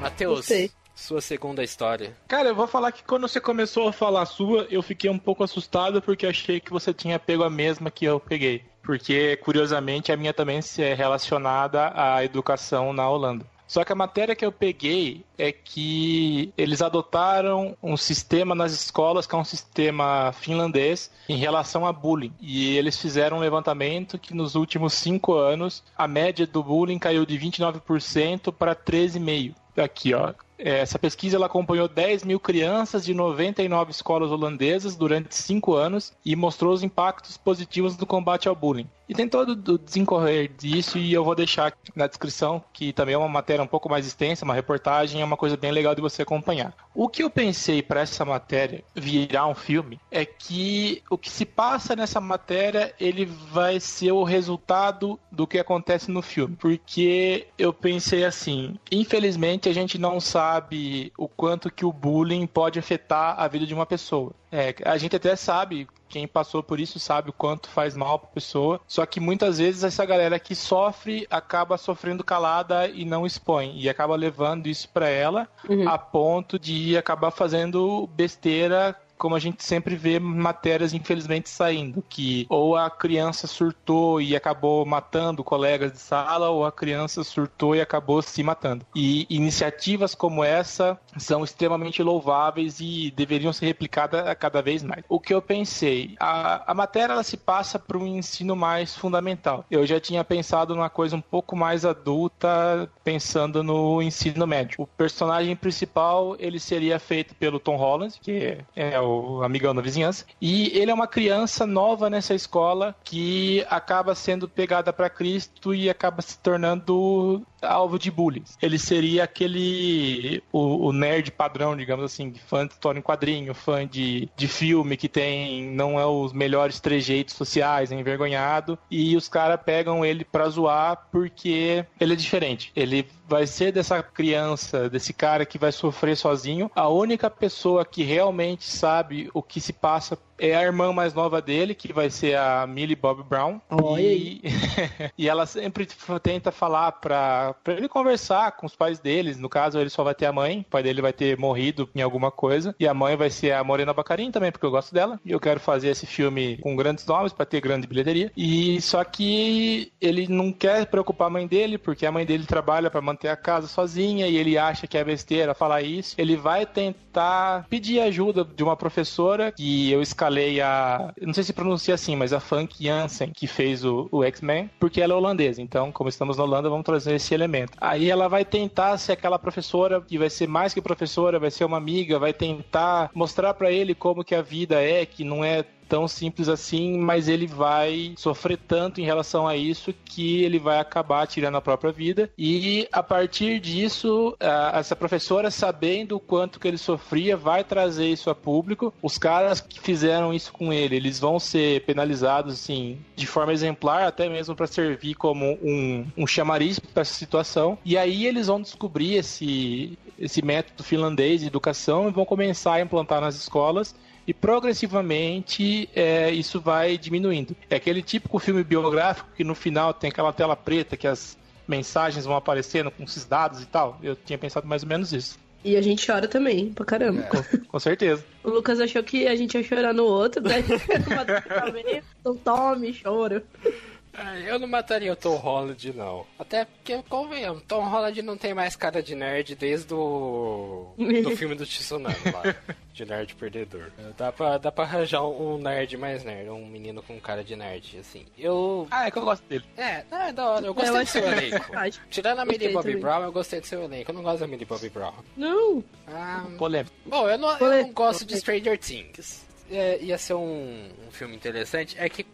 Matheus, sua segunda história. Cara, eu vou falar que quando você começou a falar a sua, eu fiquei um pouco assustado porque achei que você tinha pego a mesma que eu peguei. Porque, curiosamente, a minha também é relacionada à educação na Holanda. Só que a matéria que eu peguei é que eles adotaram um sistema nas escolas que é um sistema finlandês em relação a bullying. E eles fizeram um levantamento que nos últimos cinco anos a média do bullying caiu de 29% para 13,5%. Aqui, ó. É, essa pesquisa ela acompanhou 10 mil crianças de 99 escolas holandesas durante cinco anos e mostrou os impactos positivos do combate ao bullying. E tem todo o desencorrer disso e eu vou deixar na descrição, que também é uma matéria um pouco mais extensa, uma reportagem, é uma coisa bem legal de você acompanhar. O que eu pensei para essa matéria virar um filme é que o que se passa nessa matéria, ele vai ser o resultado do que acontece no filme. Porque eu pensei assim, infelizmente a gente não sabe o quanto que o bullying pode afetar a vida de uma pessoa. É, a gente até sabe, quem passou por isso sabe o quanto faz mal pra pessoa. Só que muitas vezes essa galera que sofre acaba sofrendo calada e não expõe. E acaba levando isso para ela uhum. a ponto de acabar fazendo besteira como a gente sempre vê matérias infelizmente saindo, que ou a criança surtou e acabou matando colegas de sala, ou a criança surtou e acabou se matando. E iniciativas como essa são extremamente louváveis e deveriam ser replicadas cada vez mais. O que eu pensei, a, a matéria ela se passa para um ensino mais fundamental. Eu já tinha pensado numa coisa um pouco mais adulta, pensando no ensino médio. O personagem principal ele seria feito pelo Tom Holland, que é o amigão da vizinhança. E ele é uma criança nova nessa escola que acaba sendo pegada para Cristo e acaba se tornando alvo de bullying. Ele seria aquele o, o, nerd padrão, digamos assim, fã de história em quadrinho, fã de, de filme que tem não é os melhores trejeitos sociais, é envergonhado, e os caras pegam ele pra zoar porque ele é diferente. Ele vai ser dessa criança, desse cara que vai sofrer sozinho, a única pessoa que realmente sabe o que se passa é a irmã mais nova dele, que vai ser a Millie Bob Brown. E... [LAUGHS] e ela sempre tenta falar pra, pra ele conversar com os pais deles. No caso, ele só vai ter a mãe, o pai dele vai ter morrido em alguma coisa. E a mãe vai ser a Morena Bacarin também, porque eu gosto dela. E eu quero fazer esse filme com grandes nomes para ter grande bilheteria. E só que ele não quer preocupar a mãe dele, porque a mãe dele trabalha para manter a casa sozinha e ele acha que é besteira falar isso. Ele vai tentar pedir ajuda de uma professora que eu escalei escalei a. Não sei se pronuncia assim, mas a Funk Jansen, que fez o, o X-Men, porque ela é holandesa. Então, como estamos na Holanda, vamos trazer esse elemento. Aí ela vai tentar ser aquela professora que vai ser mais que professora, vai ser uma amiga, vai tentar mostrar para ele como que a vida é, que não é tão simples assim, mas ele vai sofrer tanto em relação a isso que ele vai acabar tirando a própria vida. E a partir disso, essa professora, sabendo o quanto que ele sofria, vai trazer isso a público. Os caras que fizeram isso com ele, eles vão ser penalizados assim de forma exemplar, até mesmo para servir como um, um chamariz para essa situação. E aí eles vão descobrir esse esse método finlandês de educação e vão começar a implantar nas escolas e progressivamente é, isso vai diminuindo. É aquele típico filme biográfico que no final tem aquela tela preta que as mensagens vão aparecendo com esses dados e tal. Eu tinha pensado mais ou menos isso. E a gente chora também, pra caramba. É. Com, com, certeza. O Lucas achou que a gente ia chorar no outro, [LAUGHS] daí então tome, choro. Eu não mataria o Tom Holland, não. Até porque, convenhamos, Tom Holland não tem mais cara de nerd desde o do [LAUGHS] filme do Tsunami lá. De nerd perdedor. Dá pra, dá pra arranjar um nerd mais nerd, um menino com cara de nerd, assim. Eu. Ah, é que eu gosto dele. É, é da hora. Eu gostei eu do seu elenco. Tirando a Millie Bobby Brown, eu gostei do seu elenco. Eu não gosto da Millie Bobby Brown. Não. Ah, Polêmico. Bom, eu não, eu não gosto de Stranger Things. É, ia ser um, um filme interessante. É que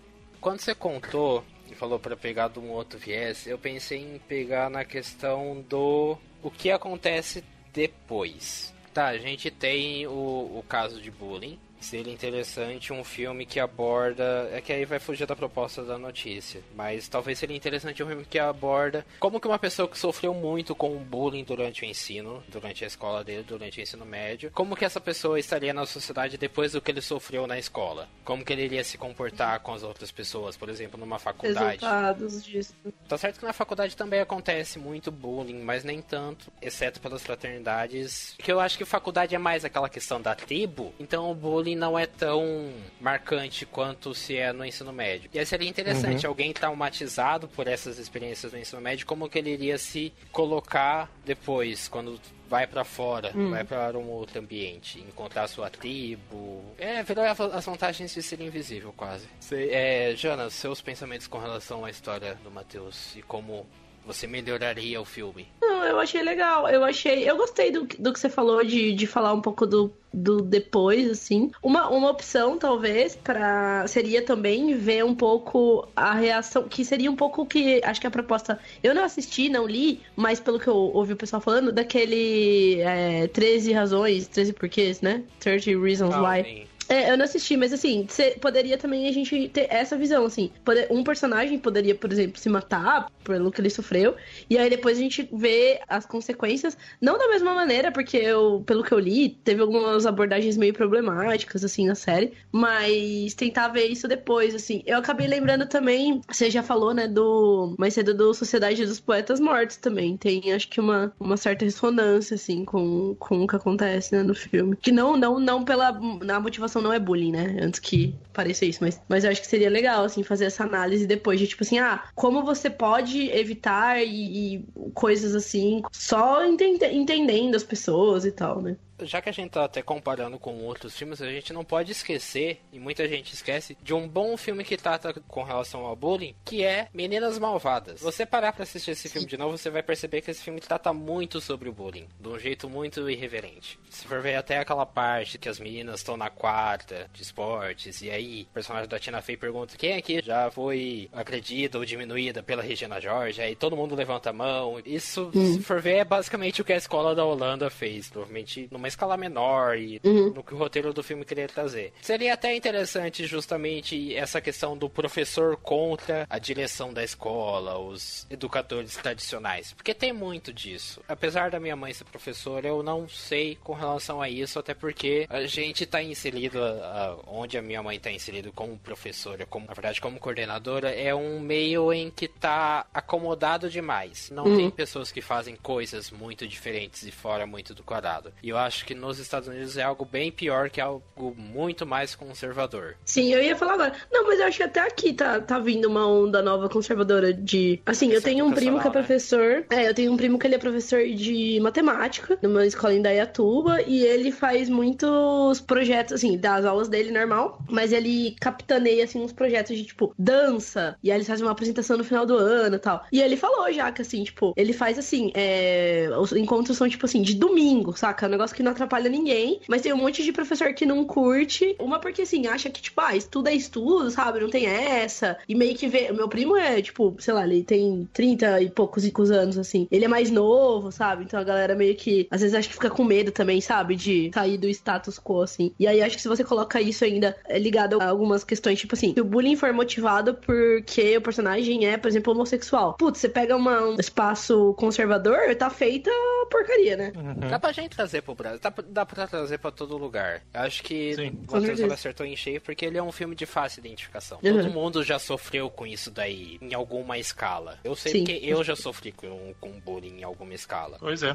quando você contou falou para pegar de um outro viés, eu pensei em pegar na questão do o que acontece depois. Tá, a gente tem o, o caso de bullying, seria interessante um filme que aborda. É que aí vai fugir da proposta da notícia. Mas talvez seria interessante um filme que aborda como que uma pessoa que sofreu muito com bullying durante o ensino, durante a escola dele, durante o ensino médio, como que essa pessoa estaria na sociedade depois do que ele sofreu na escola? Como que ele iria se comportar com as outras pessoas, por exemplo, numa faculdade? Resultados disso. Tá certo que na faculdade também acontece muito bullying, mas nem tanto, exceto pelas fraternidades. Que eu acho que faculdade é mais aquela questão da tribo, então o bullying bullying não é tão marcante quanto se é no ensino médio. E aí seria interessante uhum. alguém traumatizado por essas experiências no ensino médio, como que ele iria se colocar depois, quando vai para fora, hum. vai para um outro ambiente, encontrar sua tribo. É, virou as vantagens de ser invisível, quase. É, Jana, seus pensamentos com relação à história do Matheus e como você melhoraria o filme? Não, eu achei legal. Eu achei. Eu gostei do, do que você falou de, de falar um pouco do, do depois, assim. Uma, uma opção, talvez, para seria também ver um pouco a reação, que seria um pouco que acho que a proposta. Eu não assisti, não li, mas pelo que eu ouvi o pessoal falando, daquele é, 13 razões, 13 porquês, né? 30 Reasons oh, Why. Sim. É, eu não assisti, mas assim, poderia também a gente ter essa visão, assim. Poder, um personagem poderia, por exemplo, se matar pelo que ele sofreu, e aí depois a gente vê as consequências, não da mesma maneira, porque eu, pelo que eu li, teve algumas abordagens meio problemáticas, assim, na série, mas tentar ver isso depois, assim. Eu acabei lembrando também, você já falou, né, do mais cedo do Sociedade dos Poetas Mortos também. Tem, acho que, uma, uma certa ressonância, assim, com, com o que acontece, né, no filme. Que não, não, não pela na motivação não é bullying, né? Antes que pareça isso, mas, mas eu acho que seria legal, assim, fazer essa análise depois de, tipo assim, ah, como você pode evitar e, e coisas assim, só entende, entendendo as pessoas e tal, né? Já que a gente tá até comparando com outros filmes, a gente não pode esquecer, e muita gente esquece, de um bom filme que trata com relação ao bullying, que é Meninas Malvadas. Você parar pra assistir esse filme de novo, você vai perceber que esse filme trata muito sobre o bullying, de um jeito muito irreverente. Se for ver até aquela parte que as meninas estão na quarta de esportes, e aí o personagem da Tina Fey pergunta quem aqui já foi agredida ou diminuída pela Regina George, aí todo mundo levanta a mão. Isso, se for ver, é basicamente o que a escola da Holanda fez, provavelmente numa escala menor e uhum. no que o roteiro do filme queria trazer. Seria até interessante justamente essa questão do professor contra a direção da escola, os educadores tradicionais, porque tem muito disso. Apesar da minha mãe ser professora, eu não sei com relação a isso, até porque a gente está inserido, a, onde a minha mãe está inserido como professora, como, na verdade como coordenadora, é um meio em que está acomodado demais. Não uhum. tem pessoas que fazem coisas muito diferentes e fora muito do quadrado. E eu acho acho que nos Estados Unidos é algo bem pior que algo muito mais conservador. Sim, eu ia falar agora. Não, mas eu acho que até aqui tá, tá vindo uma onda nova conservadora de. Assim, eu tenho um primo que é né? professor. Né? É, eu tenho um primo que ele é professor de matemática numa escola em Dayatuba e ele faz muitos projetos, assim, dá as aulas dele normal, mas ele capitaneia, assim, uns projetos de, tipo, dança, e aí eles fazem uma apresentação no final do ano e tal. E ele falou já que, assim, tipo, ele faz, assim, é... os encontros são, tipo assim, de domingo, saca? É um negócio que não atrapalha ninguém, mas tem um monte de professor que não curte. Uma porque, assim, acha que, tipo, ah, estudo é estudo, sabe? Não tem essa. E meio que vê. O meu primo é, tipo, sei lá, ele tem 30 e poucos anos, assim. Ele é mais novo, sabe? Então a galera meio que, às vezes, acho que fica com medo também, sabe? De sair do status quo, assim. E aí acho que se você coloca isso ainda é ligado a algumas questões, tipo assim, se o bullying for motivado porque o personagem é, por exemplo, homossexual. Putz, você pega uma, um espaço conservador, tá feita porcaria, né? Uhum. Dá pra gente trazer pro Brasil, dá, dá pra trazer pra todo lugar. Acho que o Matheus acertou em cheio porque ele é um filme de fácil identificação. Uhum. Todo mundo já sofreu com isso daí em alguma escala. Eu sei Sim. porque eu já sofri com, com bullying em alguma escala. Pois é.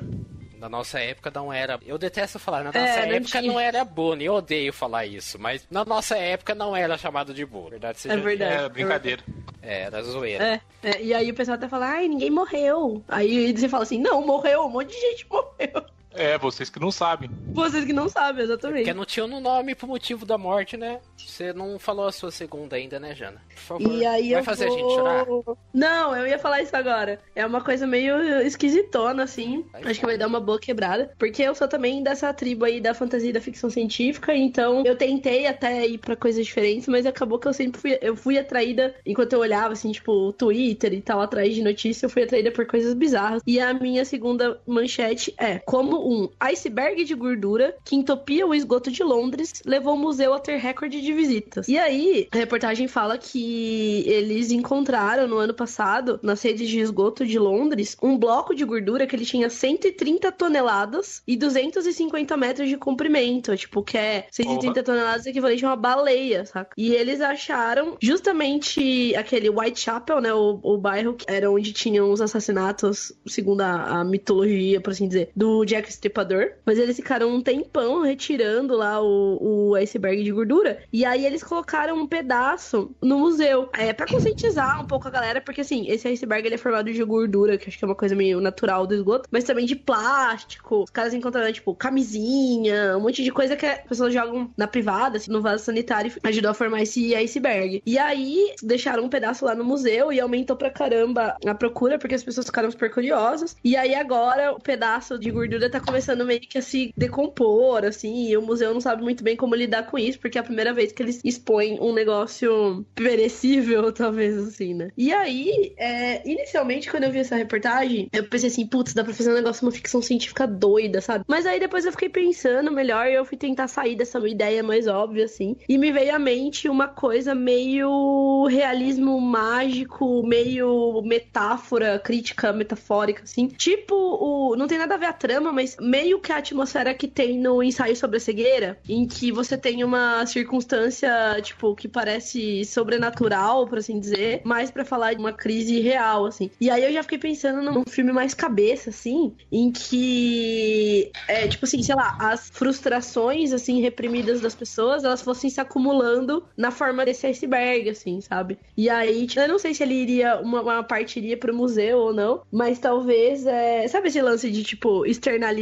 Na nossa época não era. Eu detesto falar, na nossa é, época não, não, era bullying. Eu odeio falar isso, mas na nossa época não era chamado de bullying. Verdade seja é verdade. É brincadeira. É, era zoeira. É, é, e aí o pessoal até fala, ai, ninguém morreu. Aí você fala assim, não, morreu, um monte de gente [LAUGHS] morreu. É, vocês que não sabem. Vocês que não sabem, exatamente. Porque não tinha no nome pro motivo da morte, né? Você não falou a sua segunda ainda, né, Jana? Por favor. E aí Vai eu fazer vou... a gente chorar? Não, eu ia falar isso agora. É uma coisa meio esquisitona, assim. Vai Acho que vai dar uma boa quebrada. Porque eu sou também dessa tribo aí da fantasia e da ficção científica. Então eu tentei até ir para coisas diferentes, mas acabou que eu sempre fui. Eu fui atraída, enquanto eu olhava, assim, tipo, o Twitter e tal, atrás de notícias, eu fui atraída por coisas bizarras. E a minha segunda manchete é como um iceberg de gordura que entopia o esgoto de Londres levou o museu a ter recorde de visitas. E aí, a reportagem fala que eles encontraram no ano passado, nas redes de esgoto de Londres, um bloco de gordura que ele tinha 130 toneladas e 250 metros de comprimento. Tipo, que é 130 toneladas equivalente a uma baleia, saca? E eles acharam justamente aquele Whitechapel, né? O, o bairro que era onde tinham os assassinatos, segundo a, a mitologia, por assim dizer, do Jack Stripador. Mas mas eles ficaram um tempão retirando lá o, o iceberg de gordura. E aí eles colocaram um pedaço no museu. É para conscientizar um pouco a galera, porque assim, esse iceberg ele é formado de gordura, que acho que é uma coisa meio natural do esgoto, mas também de plástico. Os caras encontraram, tipo, camisinha, um monte de coisa que as pessoas jogam na privada, assim, no vaso sanitário, ajudou a formar esse iceberg. E aí deixaram um pedaço lá no museu e aumentou pra caramba a procura, porque as pessoas ficaram super curiosas. E aí agora o pedaço de gordura tá começando meio que se decompor, assim, e o museu não sabe muito bem como lidar com isso, porque é a primeira vez que eles expõem um negócio perecível, [LAUGHS] talvez, assim, né? E aí, é, inicialmente, quando eu vi essa reportagem, eu pensei assim, putz, dá pra fazer um negócio, uma ficção científica doida, sabe? Mas aí depois eu fiquei pensando melhor e eu fui tentar sair dessa ideia mais óbvia, assim, e me veio à mente uma coisa meio realismo mágico, meio metáfora, crítica metafórica, assim. Tipo, o... não tem nada a ver a trama, mas meio que a atmosfera que tem no ensaio sobre a cegueira, em que você tem uma circunstância, tipo, que parece sobrenatural, por assim dizer, mais para falar de uma crise real, assim. E aí eu já fiquei pensando num filme mais cabeça, assim, em que, é, tipo assim, sei lá, as frustrações, assim, reprimidas das pessoas, elas fossem se acumulando na forma desse iceberg, assim, sabe? E aí, tipo, eu não sei se ele iria, uma, uma parte iria pro museu ou não, mas talvez, é, sabe esse lance de, tipo, externalizar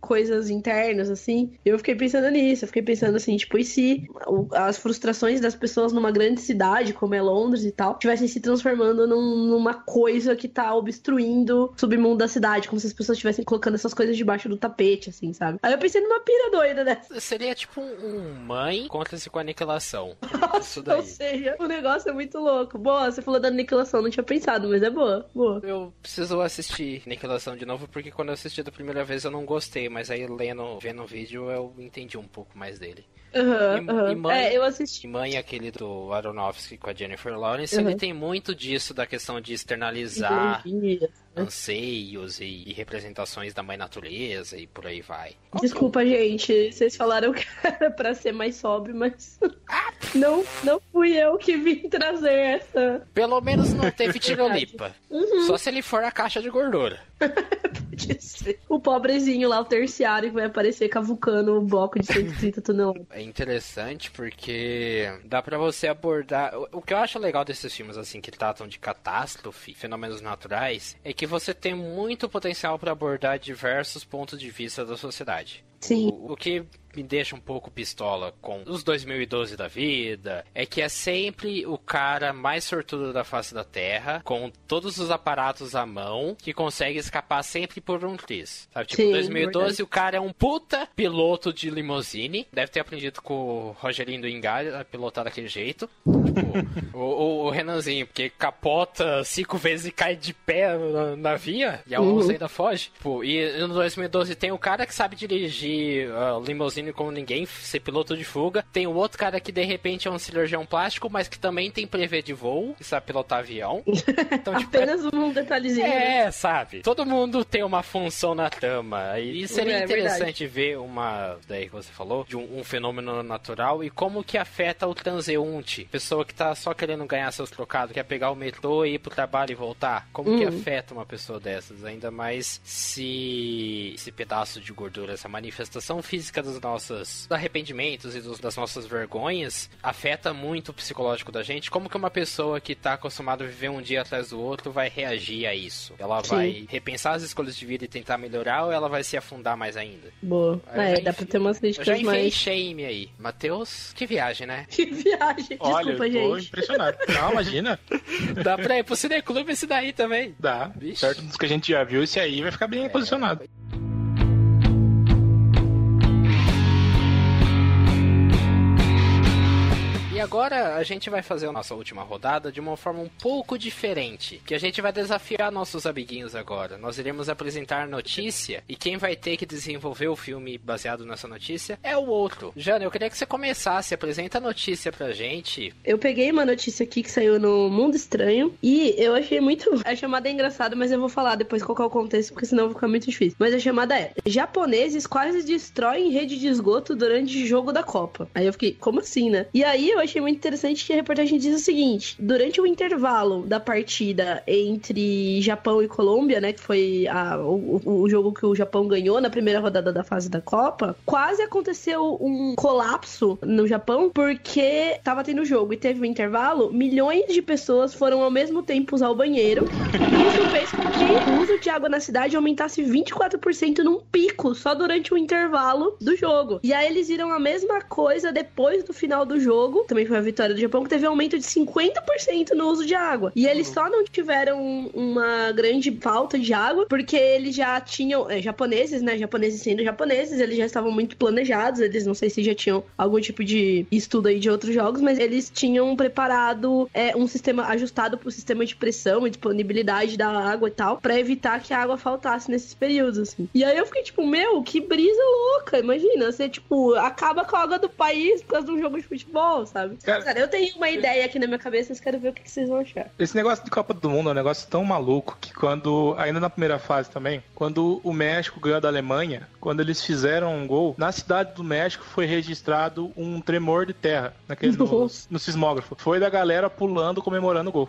coisas internas, assim. Eu fiquei pensando nisso, eu fiquei pensando assim, tipo, e se as frustrações das pessoas numa grande cidade, como é Londres e tal, tivessem se transformando num, numa coisa que tá obstruindo o submundo da cidade, como se as pessoas estivessem colocando essas coisas debaixo do tapete, assim, sabe? Aí eu pensei numa pira doida dessa. Seria tipo um mãe contra-se com a aniquilação. [LAUGHS] Isso daí. Ou seja, o negócio é muito louco. Boa, você falou da aniquilação, não tinha pensado, mas é boa, boa. Eu preciso assistir aniquilação de novo, porque quando eu assisti da primeira vez eu não gostei, mas aí lendo, vendo o vídeo eu entendi um pouco mais dele. Uhum, e, uhum. e, mãe, é, eu assisti. Mãe, aquele do Aronofsky com a Jennifer Lawrence, uhum. ele tem muito disso, da questão de externalizar anseios e, e, representações da mãe natureza e por aí vai. Desculpa, gente, vocês falaram que [LAUGHS] era pra ser mais sóbrio, mas [LAUGHS] não, não fui eu que vim trazer essa. Pelo menos não teve [LAUGHS] tirolipa. Uhum. Só se ele for a caixa de gordura. o pobrezinho lá, o terciário, que vai aparecer cavucando o bloco de 130 toneladas. É interessante porque dá para você abordar. O que eu acho legal desses filmes, assim, que tratam de catástrofe, fenômenos naturais, é que você tem muito potencial para abordar diversos pontos de vista da sociedade. Sim. O, o, que me deixa um pouco pistola com os 2012 da vida é que é sempre o cara mais sortudo da face da Terra, com todos os aparatos à mão, que consegue escapar sempre por um triz. Sabe? Tipo, Sim, 2012 verdade. o cara é um puta piloto de limousine. Deve ter aprendido com o Rogerinho do Engar a pilotar daquele jeito. Tipo, [LAUGHS] o, o- o Renanzinho, porque capota cinco vezes e cai de pé na, na via, e a Uhum. onça ainda foge. Tipo, e no 2012 tem o cara que sabe dirigir uh, limousine como ninguém, ser piloto de fuga. Tem o outro cara que de repente é um cirurgião plástico, mas que também tem prevê de voo e sabe pilotar avião. [LAUGHS] Então, tipo, é Apenas um detalhezinho. né? é, sabe? Todo mundo tem uma função na trama. E seria É, interessante ver uma. Daí que você falou, de um, um fenômeno natural e como que afeta o transeunte. Pessoa que tá só querendo ganhar seus trocados, quer pegar o metrô e ir pro trabalho e voltar. Como que Uhum. afeta uma pessoa dessas? Ainda mais se esse pedaço de gordura, essa manifestação física dos nossos arrependimentos e dos- das nossas vergonhas afeta muito o psicológico da gente. Como que uma pessoa que tá acostumada a viver um dia atrás do outro vai reagir a isso? Ela Sim. vai repensar as escolhas de vida e tentar melhorar ou ela vai se afundar mais ainda? Boa. Eu É, dá enfi- pra ter umas Eu críticas já enfiei mais. shame aí. Matheus, que viagem, né? [LAUGHS] Que viagem. Olha, Desculpa, eu tô gente. impressionado. Não, imagina. [LAUGHS] Dá pra ir pro cineclube esse daí também. Dá. Vixe. Perto dos que a gente já viu, esse aí vai ficar bem posicionado. Agora a gente vai fazer a nossa última rodada de uma forma um pouco diferente. Que a gente vai desafiar nossos amiguinhos agora. Nós iremos apresentar notícia e quem vai ter que desenvolver o filme baseado nessa notícia é o outro. Jana, eu queria que você começasse. Apresenta a notícia pra gente. Eu peguei uma notícia aqui que saiu no Mundo Estranho e eu achei muito. A chamada é engraçada, mas eu vou falar depois qual é o contexto, porque senão vai ficar muito difícil. Mas a chamada é: Japoneses quase destroem rede de esgoto durante o jogo da Copa. Aí eu fiquei, como assim, né? E aí eu achei muito interessante que a reportagem diz o seguinte: durante o intervalo da partida entre Japão e Colômbia, né? Que foi a- o, o- jogo que o Japão ganhou na primeira rodada da fase da Copa, quase aconteceu um colapso no Japão porque tava tendo jogo e teve um intervalo. Milhões de pessoas foram ao mesmo tempo usar o banheiro. Isso fez com que o uso de água na cidade aumentasse 24% num pico só durante o intervalo do jogo. E aí eles viram a mesma coisa depois do final do jogo. Também foi a vitória do Japão, que teve um aumento de 50% no uso de água. E eles só não tiveram uma grande falta de água porque eles já tinham, é, japoneses, né? Japoneses sendo japoneses, eles já estavam muito planejados. Eles não sei se já tinham algum tipo de estudo aí de outros jogos, mas eles tinham preparado é, um sistema ajustado pro sistema de pressão e disponibilidade da água e tal, pra evitar que a água faltasse nesses períodos, assim. E aí eu fiquei tipo, meu, que brisa louca. Imagina, você, tipo, acaba com a água do país por causa de um jogo de futebol, sabe? Cara- Cara, eu tenho uma ideia aqui na minha cabeça, mas quero ver o que vocês vão achar. Esse negócio de Copa do Mundo é um negócio tão maluco que quando, ainda na primeira fase também, quando o México ganhou da Alemanha, quando eles fizeram um gol, na cidade do México foi registrado um tremor de terra naquele, no, no sismógrafo. Foi da galera pulando, comemorando o gol.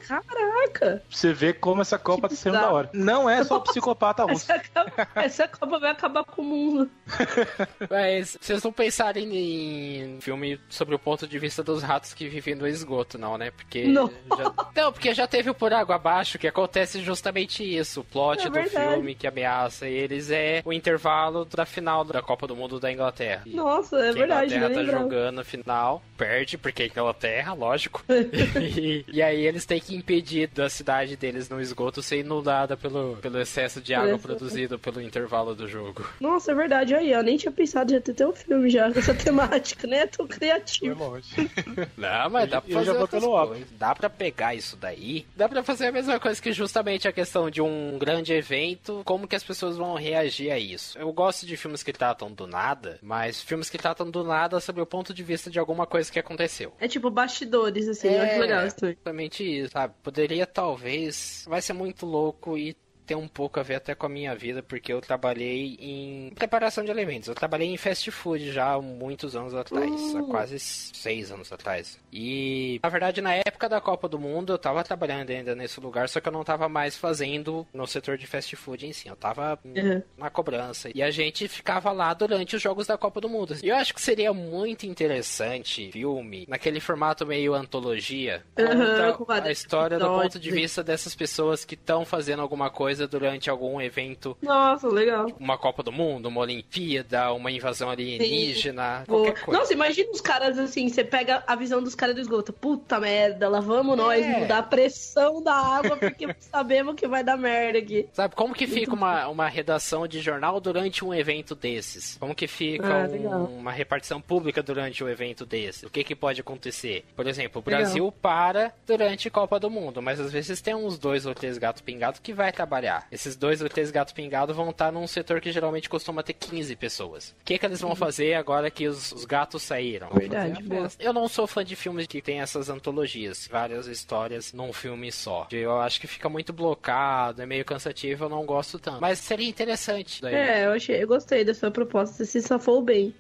Caraca! Você vê como essa Copa Que tá sendo da hora. Não é só [LAUGHS] psicopata russo. Essa Copa, essa Copa vai acabar com o mundo. [LAUGHS] Mas vocês não pensarem em filme sobre o ponto de vista dos ratos que vivem no esgoto, não, né? Porque. Não. Já... Não, porque já teve o Por Água Abaixo que acontece justamente isso. O plot É do verdade. filme que ameaça eles é o intervalo da final da Copa do Mundo da Inglaterra. E Nossa, é que a verdade, Inglaterra tá lembrava. jogando a final, perde, porque é Inglaterra, lógico. [LAUGHS] e, e aí eles têm que impedir da cidade deles no esgoto ser inundada pelo, pelo excesso de água Exato. produzido pelo intervalo do jogo. Nossa, é verdade. Aí, eu nem tinha pensado já ter até um filme já com essa [LAUGHS] temática, né? É tão Foi criativo. longe. [LAUGHS] Não, mas dá pra Eu fazer já vou outras pelo coisas. Dá pra pegar isso daí. Dá pra fazer a mesma coisa que justamente a questão de um grande evento, como que as pessoas vão reagir a isso. Eu gosto de filmes que tratam do nada, mas filmes que tratam do nada sobre o ponto de vista de alguma coisa que aconteceu. É tipo bastidores, assim, eu acho legal exatamente isso, sabe? Poderia talvez, vai ser muito louco e ter um pouco a ver até com a minha vida, porque eu trabalhei em preparação de alimentos. Eu trabalhei em fast food já há muitos anos atrás, há Uh. quase seis anos atrás. E, na verdade, na época da Copa do Mundo, eu tava trabalhando ainda nesse lugar, só que eu não tava mais fazendo no setor de fast food em si. Eu tava Uhum. na cobrança. E a gente ficava lá durante os jogos da Copa do Mundo. E eu acho que seria muito interessante filme, naquele formato meio antologia, vários a história do ponto de vista dessas pessoas que estão fazendo alguma coisa coisa durante algum evento. Nossa, legal. Uma Copa do Mundo, uma Olimpíada, uma invasão alienígena, Sim. qualquer Boa. coisa. Nossa, imagina os caras assim, você pega a visão dos caras do esgoto. Puta merda, lá vamos nós é. mudar a pressão da água porque [LAUGHS] sabemos que vai dar merda aqui. Sabe, como que fica uma, uma redação de jornal durante um evento desses? Como que fica ah, um, uma repartição pública durante um evento desse? O que que pode acontecer? Por exemplo, o Brasil legal. para durante a Copa do Mundo, mas às vezes tem uns dois ou três gatos pingados que vai trabalhar. Esses dois ou três gatos pingados vão estar num setor que geralmente costuma ter 15 pessoas. O que que eles vão fazer agora que os, os gatos saíram? Verdade, Eu não sou fã de filmes que tem essas antologias, várias histórias num filme só. Eu acho que fica muito blocado, é meio cansativo, eu não gosto tanto. Mas seria interessante. Daí. É, eu achei, eu gostei da sua proposta, se safou bem.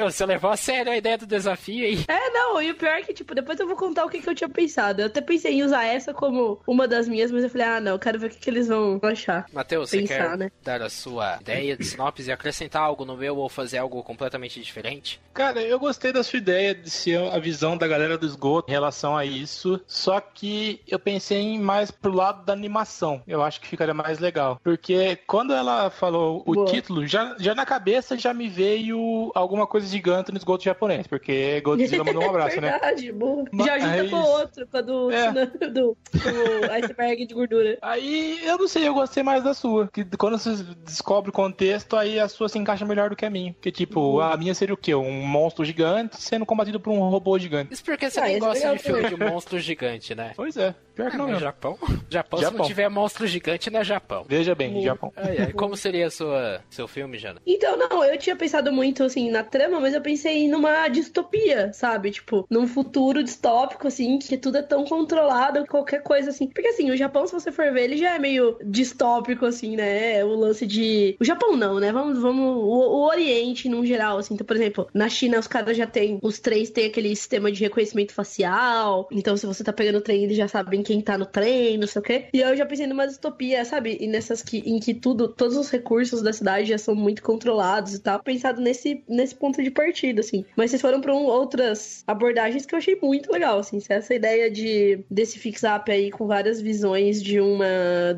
Você levou a sério a ideia do desafio aí? É, não, e o pior é que, tipo, depois eu vou contar o que, que eu tinha pensado. Eu até pensei em usar essa como uma das minhas, mas eu falei, ah, não, eu quero ver o que, que eles vão achar. Matheus, você quer né? dar a sua ideia de sinopse e acrescentar algo no meu ou fazer algo completamente diferente? Cara, eu gostei da sua ideia de ser a visão da galera do esgoto em relação a isso, só que eu pensei em mais pro lado da animação. Eu acho que ficaria mais legal. Porque quando ela falou o Boa. título, já, já na cabeça já me veio alguma coisa gigante no esgoto japonês, porque Godzilla mandou um abraço, né? [LAUGHS] Verdade, boa. Já junta com o outro, quando é. do, do iceberg de gordura. Aí, eu não sei, eu gostei mais da sua. Que quando você descobre o contexto, aí a sua se encaixa melhor do que a minha. Porque, tipo, uhum. a minha seria o quê? Um monstro gigante sendo combatido por um robô gigante. Isso porque você ah, nem gosta de filme de monstro gigante, né? Pois é. Pior que ah, não é. Japão? Japão, Japão, se não tiver monstro gigante, não é Japão. Veja bem, Japão. Ai, ai. Como seria sua, seu filme, Jana? Então, não, eu tinha pensado muito, assim, na trama, mas eu pensei numa distopia, sabe? Tipo, num futuro distópico, assim, que tudo é tão controlado, qualquer coisa, assim. Porque, assim, o Japão, se você for ver, ele já é meio distópico, assim, né? O lance de... O Japão não, né? Vamos, vamos... O, o Oriente, num geral, assim. Então, por exemplo, na China, os caras já têm... Os três têm aquele sistema de reconhecimento facial. Então, se você tá pegando o trem, eles já sabem quem tá no trem, não sei o quê. E eu já pensei numa distopia, sabe? E nessas que, em que tudo, todos os recursos da cidade já são muito controlados e tal. Pensado nesse, nesse ponto de partida, assim. Mas vocês foram pra um, outras abordagens que eu achei muito legal, assim. Essa ideia de desse fix-up aí com várias visões de uma.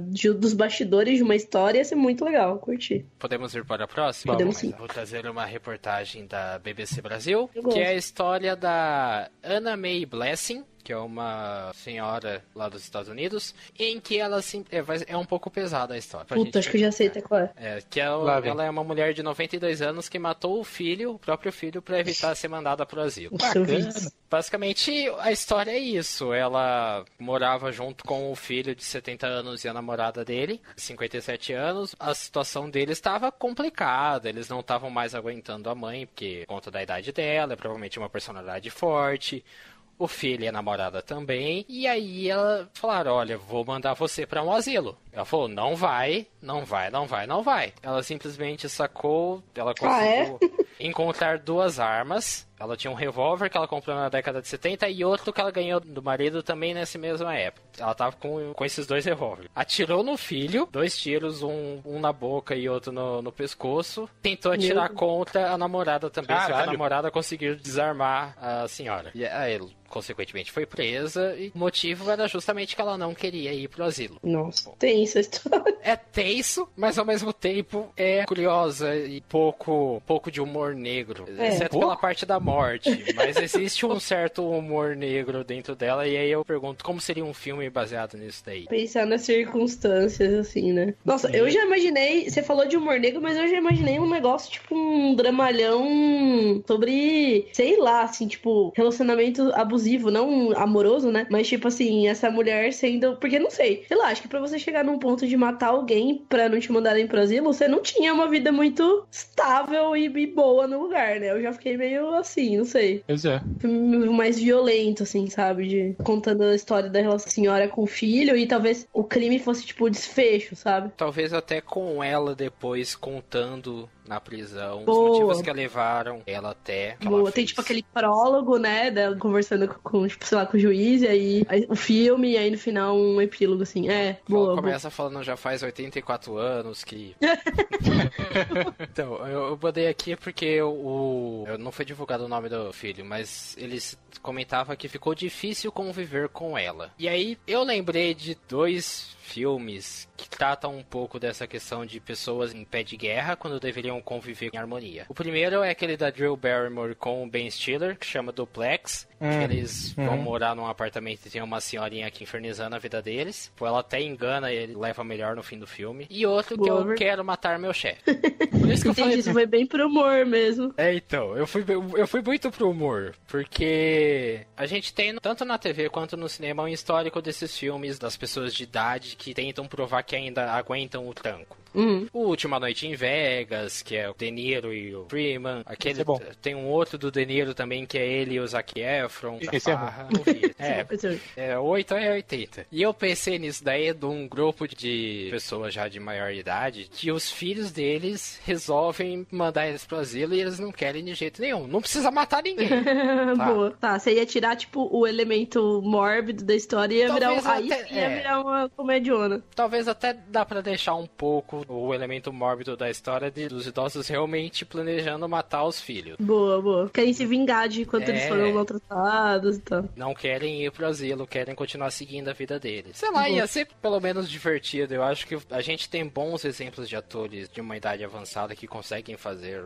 De, dos bastidores de uma história ia ser muito legal, curti. Podemos ir para a próxima? Podemos sim. Vou trazer uma reportagem da BBC Brasil, que é a história da Anna May Blessing, que é uma senhora lá dos Estados Unidos, em que ela assim, é, é um pouco pesada a história. Puta, gente, acho que eu já sei até qual é. é que ela, ela, é uma mulher de 92 anos que matou o filho, o próprio filho, para evitar [LAUGHS] ser mandada pro asilo. Basicamente, a história é isso. Ela morava junto com o filho de 70 anos e a namorada dele, 57 anos. A situação deles estava complicada, eles não estavam mais aguentando a mãe, porque por conta da idade dela, é provavelmente uma personalidade forte o filho e a namorada também. E aí ela falaram: Olha, vou mandar você para um asilo. Ela falou: Não vai, não vai, não vai, não vai. Ela simplesmente sacou, ela conseguiu ah, é? encontrar duas armas. Ela tinha um revólver que ela comprou na década de 70 e outro que ela ganhou do marido também nessa mesma época. Ela tava com, com esses dois revólveres. Atirou no filho, dois tiros, um, um na boca e outro no, no pescoço. Tentou atirar Meu... contra a namorada também, Caralho. só que a namorada conseguiu desarmar a senhora. E aí, consequentemente foi presa e o motivo era justamente que ela não queria ir pro asilo. Nossa, tem essa história. É tenso, mas ao mesmo tempo é curiosa e pouco, pouco de humor negro, é, exceto pouco? pela parte da morte. Mas existe um certo humor negro dentro dela e aí eu pergunto como seria um filme baseado nisso daí. Pensar nas circunstâncias assim, né? Nossa, eu já imaginei, você falou de humor negro, mas eu já imaginei um negócio tipo um dramalhão sobre, sei lá, assim, tipo, relacionamento abusivo, não amoroso, né? Mas tipo assim, essa mulher sendo, porque não sei, sei lá, acho que para você chegar num ponto de matar alguém para não te mandarem pro asilo, você não tinha uma vida muito estável e, e, boa no lugar, né? Eu já fiquei meio assim, não sei. Pois é. Mais violento, assim, sabe? De contando a história da relação senhora com o filho e talvez o crime fosse, tipo, desfecho, sabe? Talvez até com ela depois contando na prisão, Boa. os motivos que a levaram ela até. Boa. Tem tipo aquele prólogo, né? Dela conversando com, tipo, sei lá, com o juiz, e aí, aí, o filme, e aí no final um epílogo, assim. É, boa. Começa boa. falando já faz 84 anos que. [LAUGHS] então, eu, eu botei aqui porque o. Não foi divulgado o nome do filho, mas eles comentava que ficou difícil conviver com ela. E aí eu lembrei de dois filmes que tratam um pouco dessa questão de pessoas em pé de guerra quando deveriam conviver em harmonia. O primeiro é aquele da Drew Barrymore com o Ben Stiller, que chama Duplex, hum. que eles hum. vão morar num apartamento e tem uma senhorinha aqui infernizando a vida deles. Pô, ela até engana ele, leva melhor no fim do filme. E outro que eu quero matar meu chefe. [LAUGHS] Por isso que eu falei... Isso foi bem pro humor mesmo. É, então, eu fui, eu fui muito pro humor, porque a gente tem, tanto na TV quanto no cinema, um histórico desses filmes das pessoas de idade que tentam provar que ainda aguentam o tranco. Uhum. O Última Noite em Vegas, que é o De Niro e o Freeman. Aquele, é tem um outro do De Niro também, que é ele e o Zac Efron. Esse é, é, é 8 é 80. E eu pensei nisso daí de um grupo de pessoas já de maior idade, que os filhos deles resolvem mandar eles pro asilo e eles não querem de jeito nenhum. Não precisa matar ninguém. [LAUGHS] tá? Boa. Tá, você ia tirar, tipo, o elemento mórbido da história e ia Talvez virar, um... Aí ia é. virar uma comediona. Talvez até dá para deixar um pouco o elemento mórbido da história de, dos idosos realmente planejando matar os filhos. Boa, boa. Querem se vingar de quanto é... eles foram maltratados e tal. Não querem ir pro asilo, querem continuar seguindo a vida deles. Sei lá, boa. ia ser pelo menos divertido. Eu acho que a gente tem bons exemplos de atores de uma idade avançada que conseguem fazer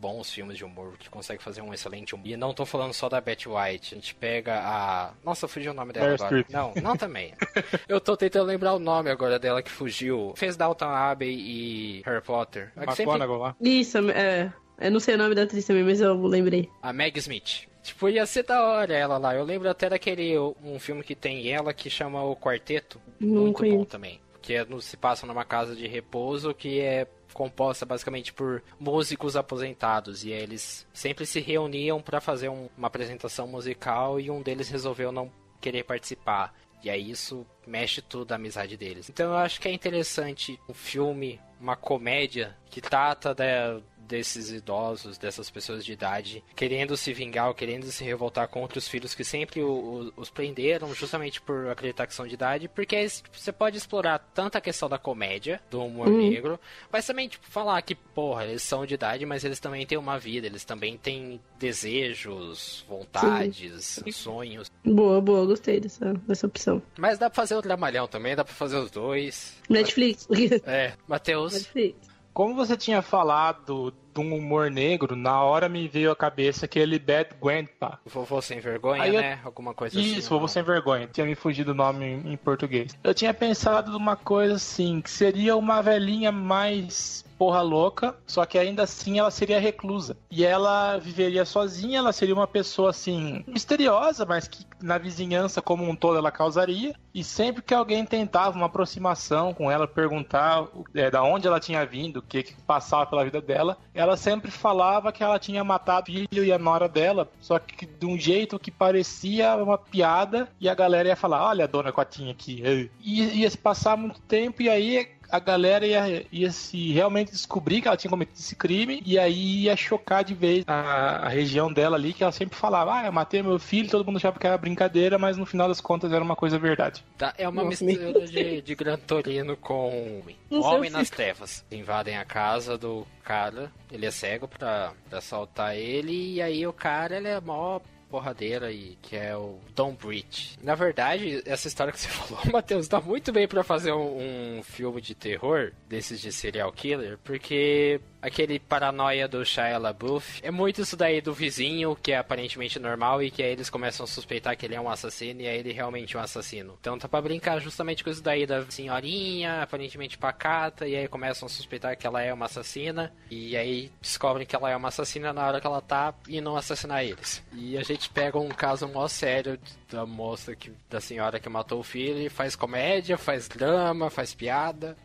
bons filmes de humor, que consegue fazer um excelente humor. E não tô falando só da Betty White. A gente pega a. Nossa, fugiu o nome dela agora. Street. Não, não também. [LAUGHS] Eu tô tentando lembrar o nome agora dela que fugiu. Fez Dalton Abbey e Harry Potter. É sempre... lá. Isso, é. Eu não sei o nome da atriz também, mas eu lembrei. A Meg Smith. Tipo, ia ser da hora ela lá. Eu lembro até daquele um filme que tem ela que chama O Quarteto. Não muito conheço. bom também. Que é, se passa numa casa de repouso que é composta basicamente por músicos aposentados e eles sempre se reuniam para fazer um, uma apresentação musical e um deles resolveu não querer participar. E aí isso mexe tudo a amizade deles. Então eu acho que é interessante um filme, uma comédia que trata da, desses idosos, dessas pessoas de idade, querendo se vingar ou querendo se revoltar contra os filhos que sempre o, o, os prenderam, justamente por acreditar que são de idade, porque tipo, você pode explorar tanto a questão da comédia, do humor uhum. negro, mas também, tipo, falar que, porra, eles são de idade, mas eles também têm uma vida, eles também têm desejos, vontades, Sim. sonhos. Boa, boa, gostei dessa, dessa opção. Mas dá pra fazer o Dramalhão também, dá pra fazer os dois. Netflix. É, Matheus. Netflix. Como você tinha falado de um humor negro, na hora me veio à cabeça aquele Bad Grandpa. Vovô sem vergonha, eu... né? Alguma coisa Isso, assim. Isso, Vovô sem vergonha. Tinha me fugido o nome em, em português. Eu tinha pensado numa coisa assim, que seria uma velhinha mais porra louca, só que ainda assim ela seria reclusa. E ela viveria sozinha, ela seria uma pessoa assim, misteriosa, mas que na vizinhança como um todo ela causaria. E sempre que alguém tentava uma aproximação com ela, perguntar é, da onde ela tinha vindo, o que, que passava pela vida dela, ela sempre falava que ela tinha matado o filho e a nora dela, só que de um jeito que parecia uma piada, e a galera ia falar: Olha a dona Cotinha aqui. E ia se passar muito tempo, e aí a galera ia, ia se realmente descobrir que ela tinha cometido esse crime e aí ia chocar de vez a, a região dela ali, que ela sempre falava, ah, eu matei meu filho, todo mundo achava que era brincadeira, mas no final das contas era uma coisa verdade. Tá, é uma Nossa, mistura de, de Gran Torino com Homem nas Trevas. Invadem a casa do cara, ele é cego pra, pra assaltar ele, e aí o cara, ele é mó porradeira e que é o Don Breach. Na verdade, essa história que você [LAUGHS] falou, Matheus, dá muito bem para fazer um, um, filme de terror desses de serial killer, porque aquele paranoia do Shia LaBeouf é muito isso daí do vizinho, que é aparentemente normal e que aí eles começam a suspeitar que ele é um assassino e aí ele realmente é um assassino. Então tá pra brincar justamente com isso daí da senhorinha, aparentemente pacata, e aí começam a suspeitar que ela é uma assassina, e aí descobrem que ela é uma assassina na hora que ela tá indo assassinar eles. E a gente pega um caso mó sério da moça que da senhora que matou o filho e faz comédia, faz drama, faz piada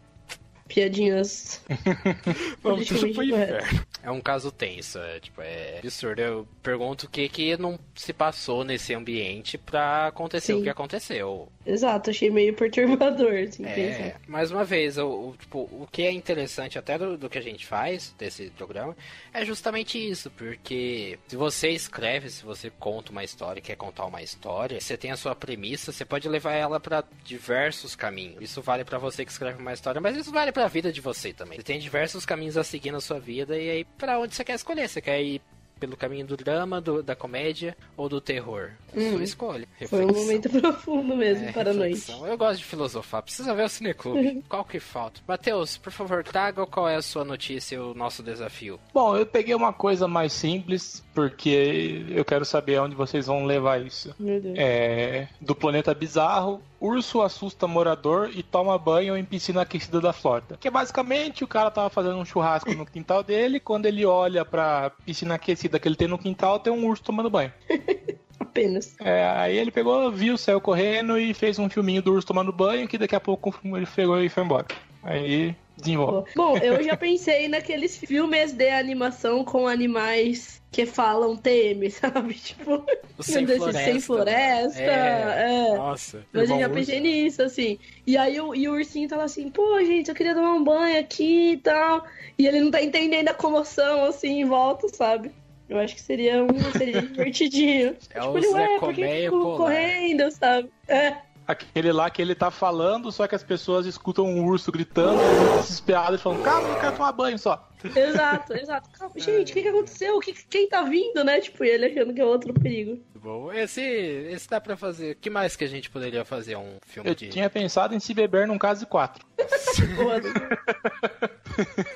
piadinhas. [LAUGHS] Vamos tudo pro inferno. É um caso tenso, é, tipo, é absurdo. Eu pergunto o que que não se passou nesse ambiente pra acontecer Sim. o que aconteceu. Exato, achei meio perturbador, assim, é, pensar. Mais uma vez, o, o, tipo, o que é interessante até do, do que a gente faz, desse programa, é justamente isso, porque se você escreve, se você conta uma história, quer contar uma história, você tem a sua premissa, você pode levar ela para diversos caminhos. Isso vale para você que escreve uma história, mas isso vale para a vida de você também. Você tem diversos caminhos a seguir na sua vida e aí para onde você quer escolher? Você quer ir pelo caminho do drama, do, da comédia ou do terror? Hum, Sua escolha. Reflexão. Foi um momento [LAUGHS] profundo mesmo é, para a noite. Eu gosto de filosofar. Precisa ver o Cineclube. [LAUGHS] qual que falta? Matheus, por favor, traga qual é a sua notícia e o nosso desafio. Bom, eu peguei uma coisa mais simples, porque eu quero saber onde vocês vão levar isso. Meu Deus. É, do planeta bizarro, urso assusta morador e toma banho em piscina aquecida da Flórida. Que basicamente o cara tava fazendo um churrasco no quintal dele, quando ele olha pra piscina aquecida que ele tem no quintal, tem um urso tomando banho. [LAUGHS] Apenas. É, aí ele pegou, viu, saiu correndo e fez um filminho do urso tomando banho, que daqui a pouco ele pegou e foi embora. Aí desenvolve. Bom, eu já pensei naqueles filmes de animação com animais que falam TM, [LAUGHS] sabe? Tipo, sem floresta. Sem floresta. É. é. Nossa. Mas eu já pensei nisso, assim. E aí o, e o ursinho tava assim, pô, gente, eu queria tomar um banho aqui e tal. E ele não tá entendendo a comoção, assim, em volta, sabe? Eu acho que seria um seria [LAUGHS] divertidinho. É tipo, o Zé Colmeia correndo, sabe? É. Aquele lá que ele tá falando, só que as pessoas escutam um urso gritando, desesperado, e falam, calma, eu quero tomar banho só. Exato, exato. Calma, [LAUGHS] gente, o que, que aconteceu? Que, quem tá vindo, né? Tipo, ele achando que é outro perigo. Bom, esse, esse dá pra fazer. O que mais que a gente poderia fazer? Um filme eu de. Eu tinha pensado em se beber num caso de quatro. [LAUGHS]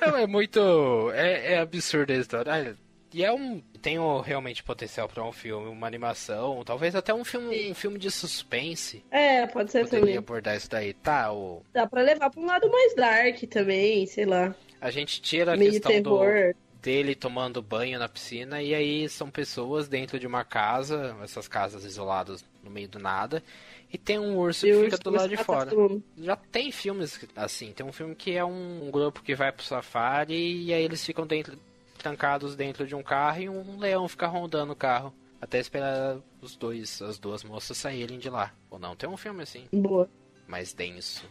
[LAUGHS] Não, é muito. É, é absurda a história. E é um. Tem um, realmente potencial para um filme, uma animação, talvez até um filme, um filme de suspense. É, pode ser Poderia também. abordar isso daí, tá? O... Dá pra levar pra um lado mais dark também, sei lá. A gente tira a Meio questão terror. do dele tomando banho na piscina e aí são pessoas dentro de uma casa, essas casas isoladas no meio do nada, e tem um urso e que fica do lado de fora. Já tem filmes assim, tem um filme que é um, um grupo que vai pro safari e aí eles ficam dentro trancados dentro de um carro e um leão fica rondando o carro. Até esperar os dois, as duas moças saírem de lá. Ou não, tem um filme assim. Boa. Mais denso.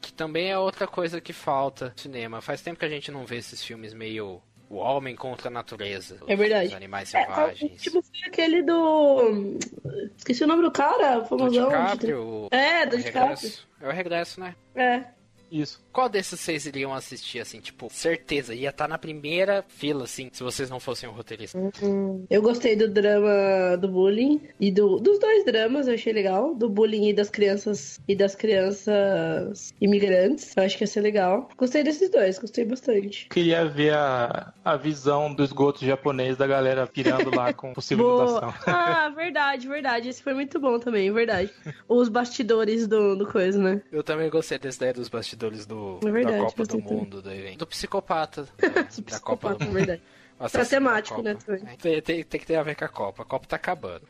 Que também é outra coisa que falta no cinema. Faz tempo que a gente não vê esses filmes meio o homem contra a natureza. É verdade. Os animais selvagens. É, tipo, foi aquele do. Esqueci o nome do cara, famosão. Do DiCaprio, de... É, do DiCaprio. É o regresso, né? É. Isso. Qual desses vocês iriam assistir, assim, tipo, certeza? Ia estar tá na primeira fila, assim, se vocês não fossem um roteirista. Uhum. Eu gostei do drama do bullying e do, dos dois dramas, eu achei legal. Do bullying e das crianças e das crianças imigrantes. Eu acho que ia ser legal. Gostei desses dois, gostei bastante. Queria ver a, a visão do esgoto japonês da galera pirando lá com [LAUGHS] possível mutação. [LAUGHS] Ah, verdade, verdade. Esse foi muito bom também, verdade. Os bastidores do, do coisa, né? Eu também gostei dessa ideia dos bastidores bastidores do, é verdade, da Copa do Mundo, do evento. Do psicopata. do [LAUGHS] da Copa do Mundo. verdade. Pra temático, né? Tem, tem, tem que ter a ver com a Copa. A Copa tá acabando.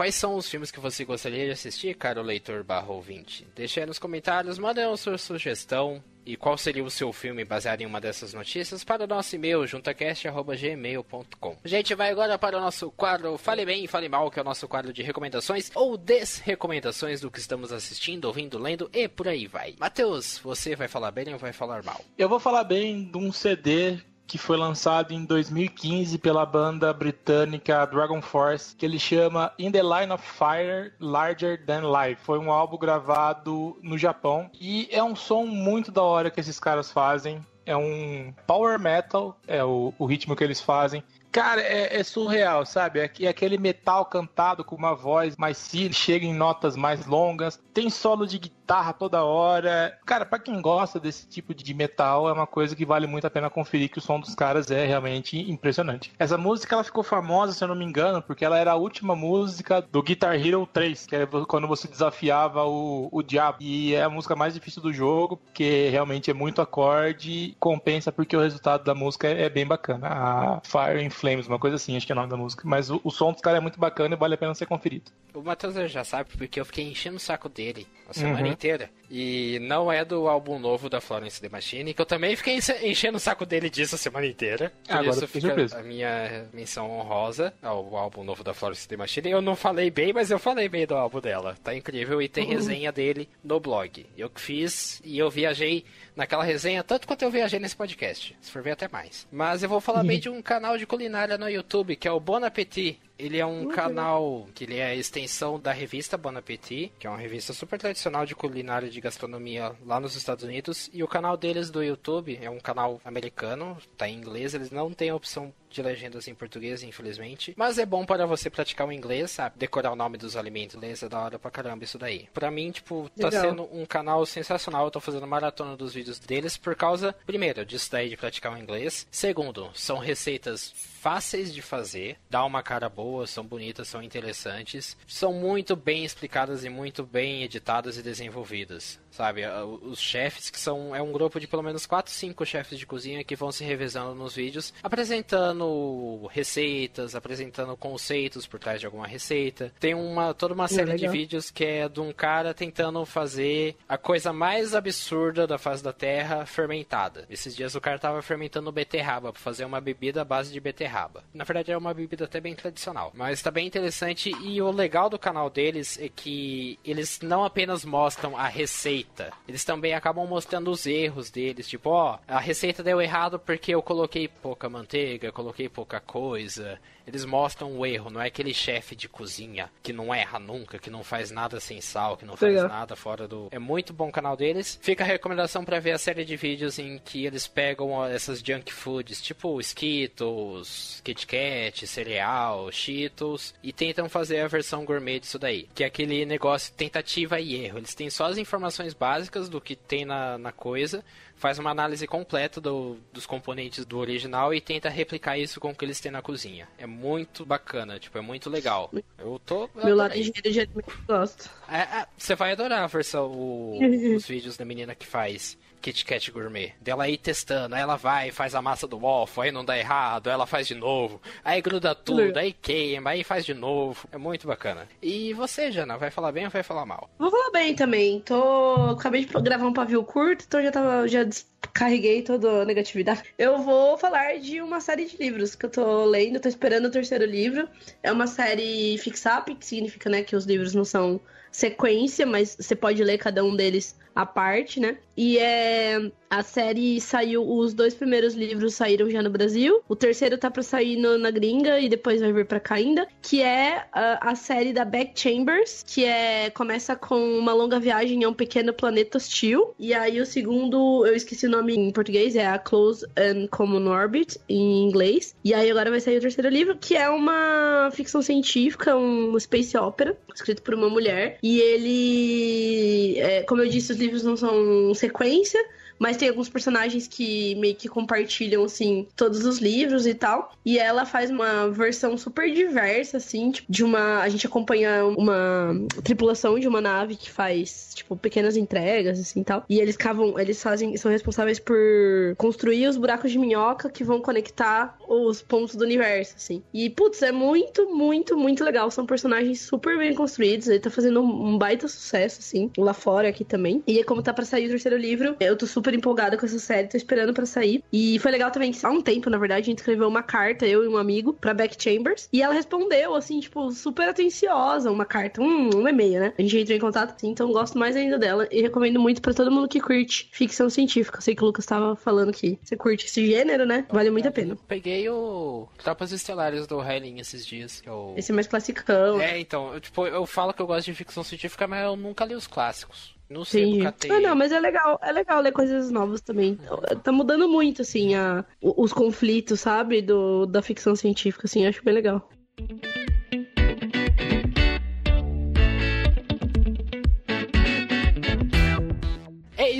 Quais são os filmes que você gostaria de assistir, caro leitor barra ouvinte? Deixe aí nos comentários, manda a sua sugestão e qual seria o seu filme baseado em uma dessas notícias para o nosso e-mail, juntacast.gmail.com. Gente vai agora para o nosso quadro Fale Bem e Fale Mal, que é o nosso quadro de recomendações ou desrecomendações do que estamos assistindo, ouvindo, lendo e por aí vai. Matheus, você vai falar bem ou vai falar mal? Eu vou falar bem de um CD que foi lançado em 2015 pela banda britânica Dragon Force, que ele chama In the Line of Fire Larger Than Life. Foi um álbum gravado no Japão e é um som muito da hora que esses caras fazem. É um power metal, é o, o ritmo que eles fazem. Cara, é, é, surreal, sabe? É, é, aquele metal cantado com uma voz mais simples, chega em notas mais longas, tem solo de guitarra toda hora. Cara, para quem gosta desse tipo de metal, é uma coisa que vale muito a pena conferir, que o som dos caras é realmente impressionante. Essa música ela ficou famosa, se eu não me engano, porque ela era a última música do Guitar Hero 3, que é quando você desafiava o, o diabo. E é a música mais difícil do jogo, porque realmente é muito acorde, compensa porque o resultado da música é, bem bacana. A Fire Flames, uma coisa assim, acho que é o nome da música. Mas o, o som dos caras é muito bacana e vale a pena ser conferido. O Matheus já sabe, porque eu fiquei enchendo o saco dele a semana uhum. inteira. E não é do álbum novo da Florence The Machine, que eu também fiquei enchendo o saco dele disso a semana inteira. Por Agora isso fica surpreso. a minha menção honrosa ao álbum novo da Florence The Machine. Eu não falei bem, mas eu falei bem do álbum dela. Tá incrível e tem uhum. resenha dele no blog. Eu que fiz e eu viajei naquela resenha tanto quanto eu viajei nesse podcast. Se for ver até mais. Mas eu vou falar bem de um canal de culinária no YouTube, que é o Bon Appetit Ele é um canal que ele é a extensão da revista Bon Appetit, que é uma revista super tradicional de culinária e de gastronomia lá nos Estados Unidos. E o canal deles do YouTube é um canal americano, tá em inglês, eles não têm a opção de legendas em português, infelizmente. Mas é bom para você praticar o inglês, sabe? Decorar o nome dos alimentos, inglês é da hora pra caramba isso daí. Pra mim, tipo, tá Legal. sendo um canal sensacional. Eu tô fazendo maratona dos vídeos deles por causa, primeiro, disso daí de praticar o inglês. Segundo, são receitas fáceis de fazer, dá uma cara boa, são bonitas, são interessantes, são muito bem explicadas e muito bem editadas e desenvolvidas, sabe? Os chefes que são é um grupo de pelo menos 4, 5 chefes de cozinha que vão se revezando nos vídeos, apresentando receitas, apresentando conceitos por trás de alguma receita. Tem uma toda uma série de legal. vídeos que é de um cara tentando fazer a coisa mais absurda da face da Terra fermentada. Esses dias o cara tava fermentando beterraba para fazer uma bebida à base de beterraba. Na verdade é uma bebida até bem tradicional, mas tá bem interessante e o legal do canal deles é que eles não apenas mostram a receita, eles também acabam mostrando os erros deles, tipo, ó, a receita deu errado porque eu coloquei pouca manteiga, coloquei pouca coisa. Eles mostram o erro, não é aquele chefe de cozinha que não erra nunca, que não faz nada sem sal, que não faz Legal. nada fora do. É muito bom o canal deles. Fica a recomendação pra ver a série de vídeos em que eles pegam essas junk foods, tipo Skittles, Kit Kat, cereal, Cheetos, e tentam fazer a versão gourmet disso daí. Que é aquele negócio tentativa e erro. Eles têm só as informações básicas do que tem na, na coisa, faz uma análise completa do- dos componentes do original e tenta replicar isso com o que eles têm na cozinha. É muito bacana, tipo, é muito legal. Eu tô. eu Meu lado engenheiro de alimento eu gosto. É, é, você vai adorar a versão, o- [LAUGHS] os vídeos da menina que faz Kit Kat Gourmet. Dela aí testando, aí ela vai, faz a massa do waffle, aí não dá errado, aí ela faz de novo, aí gruda tudo, aí queima, aí faz de novo. É muito bacana. E você, Jana, vai falar bem ou vai falar mal? Vou falar bem também. Tô. Acabei de gravar um pavio curto, então já tava. Já descarreguei toda a negatividade. Eu vou falar de uma série de livros que eu tô lendo, tô esperando o terceiro livro. É uma série fix-up, que significa, né, que os livros não são sequência, mas você pode ler cada um deles à parte, né? E é a série saiu, os dois primeiros livros saíram já no Brasil, o terceiro tá pra sair no- na gringa e depois vai vir pra cá ainda, que é a, a série da Back Chambers, que é começa com uma longa viagem a um pequeno planeta hostil, e aí o segundo, eu esqueci o nome em português, é a Close and Common Orbit em inglês, e aí agora vai sair o terceiro livro, que é uma ficção científica, um space opera, escrito por uma mulher, e ele, é, como eu disse, os livros não são sequência, mas tem alguns personagens que meio que compartilham, assim, todos os livros e tal. E ela faz uma versão super diversa, assim, tipo, de uma. A gente acompanha uma tripulação de uma nave que faz, tipo, pequenas entregas, assim tal. E eles cavam, eles fazem, são responsáveis por construir os buracos de minhoca que vão conectar os pontos do universo, assim. E, putz, é muito, muito, muito legal. São personagens super bem construídos. Ele tá fazendo um baita sucesso, assim, lá fora aqui também. E como tá pra sair o terceiro livro, eu tô super empolgada com essa série, tô esperando pra sair. E foi legal também que há um tempo, na verdade, a gente escreveu uma carta, eu e um amigo, pra Beck Chambers. E ela respondeu, assim, tipo, super atenciosa, uma carta, um, um e-mail, né? A gente entrou em contato, assim, então gosto mais ainda dela. E recomendo muito pra todo mundo que curte ficção científica. Eu sei que o Lucas tava falando que você curte esse gênero, né? Vale muito a pena. Peguei o Tropas Estelares do Hailing esses dias, o... Esse é mais classicão. É, então, eu, tipo, eu falo que eu gosto de ficção científica, mas eu nunca li os clássicos. Não sei, Entendi. nunca tem. Ah, não, mas é legal, é legal ler coisas novas também. Tá mudando muito, assim, a, os conflitos, sabe, do, da ficção científica, assim, acho bem legal.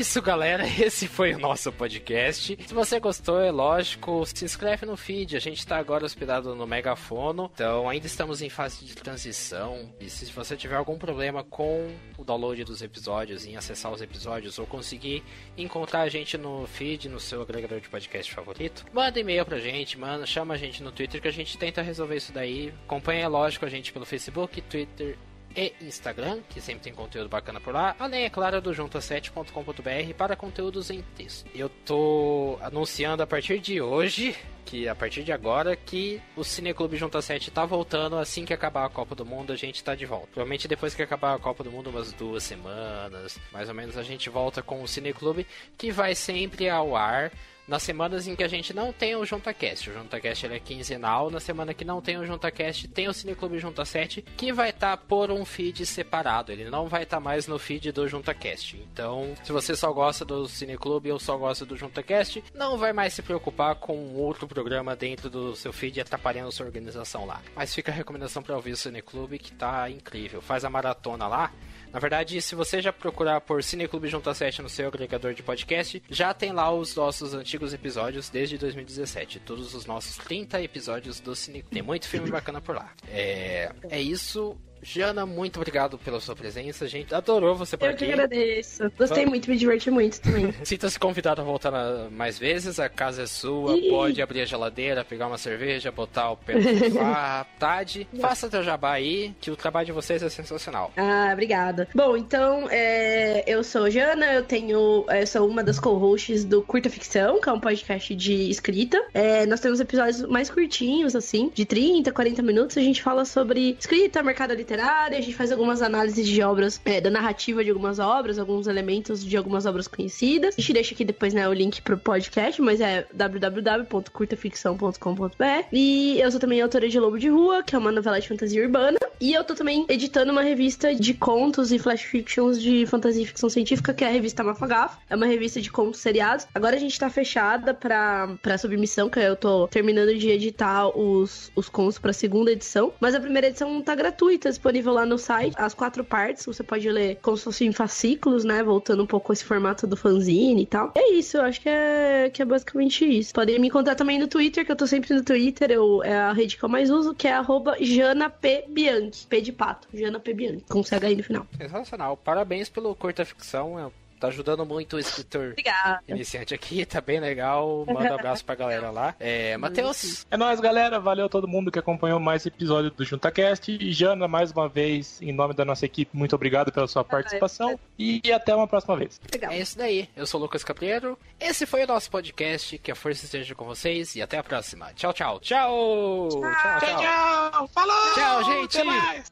Isso, galera. [LAUGHS] Esse foi o nosso podcast. Se você gostou, é lógico, se inscreve no feed. A gente tá agora hospedado no Megafono, então ainda estamos em fase de transição. E se você tiver algum problema com o download dos episódios, em acessar os episódios ou conseguir encontrar a gente no feed, no seu agregador de podcast favorito, manda e-mail pra gente, manda, chama a gente no Twitter que a gente tenta resolver isso daí. Acompanha, é lógico, a gente pelo Facebook, Twitter e Instagram, que sempre tem conteúdo bacana por lá, além, é claro, do junta7.com.br para conteúdos em texto. Eu tô anunciando a partir de hoje, que a partir de agora, que o Cineclube Junta 7 tá voltando assim que acabar a Copa do Mundo, a gente tá de volta. Provavelmente depois que acabar a Copa do Mundo, umas duas semanas, mais ou menos, a gente volta com o Cineclube, que vai sempre ao ar nas semanas em que a gente não tem o JuntaCast. O JuntaCast ele é quinzenal, na semana que não tem o JuntaCast, tem o Cineclube Junta 7, que vai estar tá por um feed separado, ele não vai estar tá mais no feed do JuntaCast. Então, se você só gosta do Cineclube ou só gosta do JuntaCast, não vai mais se preocupar com outro programa dentro do seu feed atrapalhando sua organização lá. Mas fica a recomendação para ouvir o Cineclube que tá incrível. Faz a maratona lá. Na verdade, se você já procurar por Cineclube Junta 7 no seu agregador de podcast, já tem lá os nossos antigos episódios desde 2017. Todos os nossos 30 episódios do Cine. Tem muito filme bacana por lá. É, é isso. Jana, muito obrigado pela sua presença. A gente adorou você por Eu aqui. Eu que agradeço. Gostei muito, me diverti muito também. [LAUGHS] Sinta-se convidado a voltar mais vezes. A casa é sua. Ih. Pode abrir a geladeira, pegar uma cerveja, botar o pé no [LAUGHS] sofá. Tade, faça teu jabá aí, que o trabalho de vocês é sensacional. Ah, obrigada. Bom, então, é, eu sou Jana, eu tenho. Eu sou uma das co-hosts do Curta Ficção, que é um podcast de escrita. É, nós temos episódios mais curtinhos, assim, de 30, 40 minutos. A gente fala sobre escrita, mercado literário literária, a gente faz algumas análises de obras, é, da narrativa de algumas obras, alguns elementos de algumas obras conhecidas. A gente deixa aqui depois, né, o link pro podcast, mas é www.curtaficção.com.br. E eu sou também autora de Lobo de Rua, que é uma novela de fantasia urbana. E eu tô também editando uma revista de contos e flash fictions de fantasia e ficção científica, que é a revista Mafagaf. É uma revista de contos seriados. Agora a gente tá fechada pra, pra submissão, que eu tô terminando de editar os, os contos pra segunda edição. Mas a primeira edição tá gratuita, disponível lá no site, as quatro partes, você pode ler como se fossem fascículos, né? Voltando um pouco esse formato do fanzine e tal. É isso, eu acho que é, que é basicamente isso. Podem me encontrar também no Twitter, que eu tô sempre no Twitter, eu, é a rede que eu mais uso, que é arroba JanaPBianchi. P de pato, Jana P. Bianchi, com CH no final. Sensacional. Parabéns pelo curta ficção. Tá ajudando muito o escritor Obrigada. iniciante aqui, tá bem legal. Manda um abraço pra galera lá. É, Matheus. É nóis, galera. Valeu a todo mundo que acompanhou mais episódio do JuntaCast. E Jana, mais uma vez, em nome da nossa equipe, muito obrigado pela sua participação. E até uma próxima vez. Legal. É isso daí. Eu sou o Lucas Capriero. Esse foi o nosso podcast. Que a força esteja com vocês. E até a próxima. Tchau, tchau. Tchau. Tchau, tchau. tchau. tchau. Falou! Tchau, gente.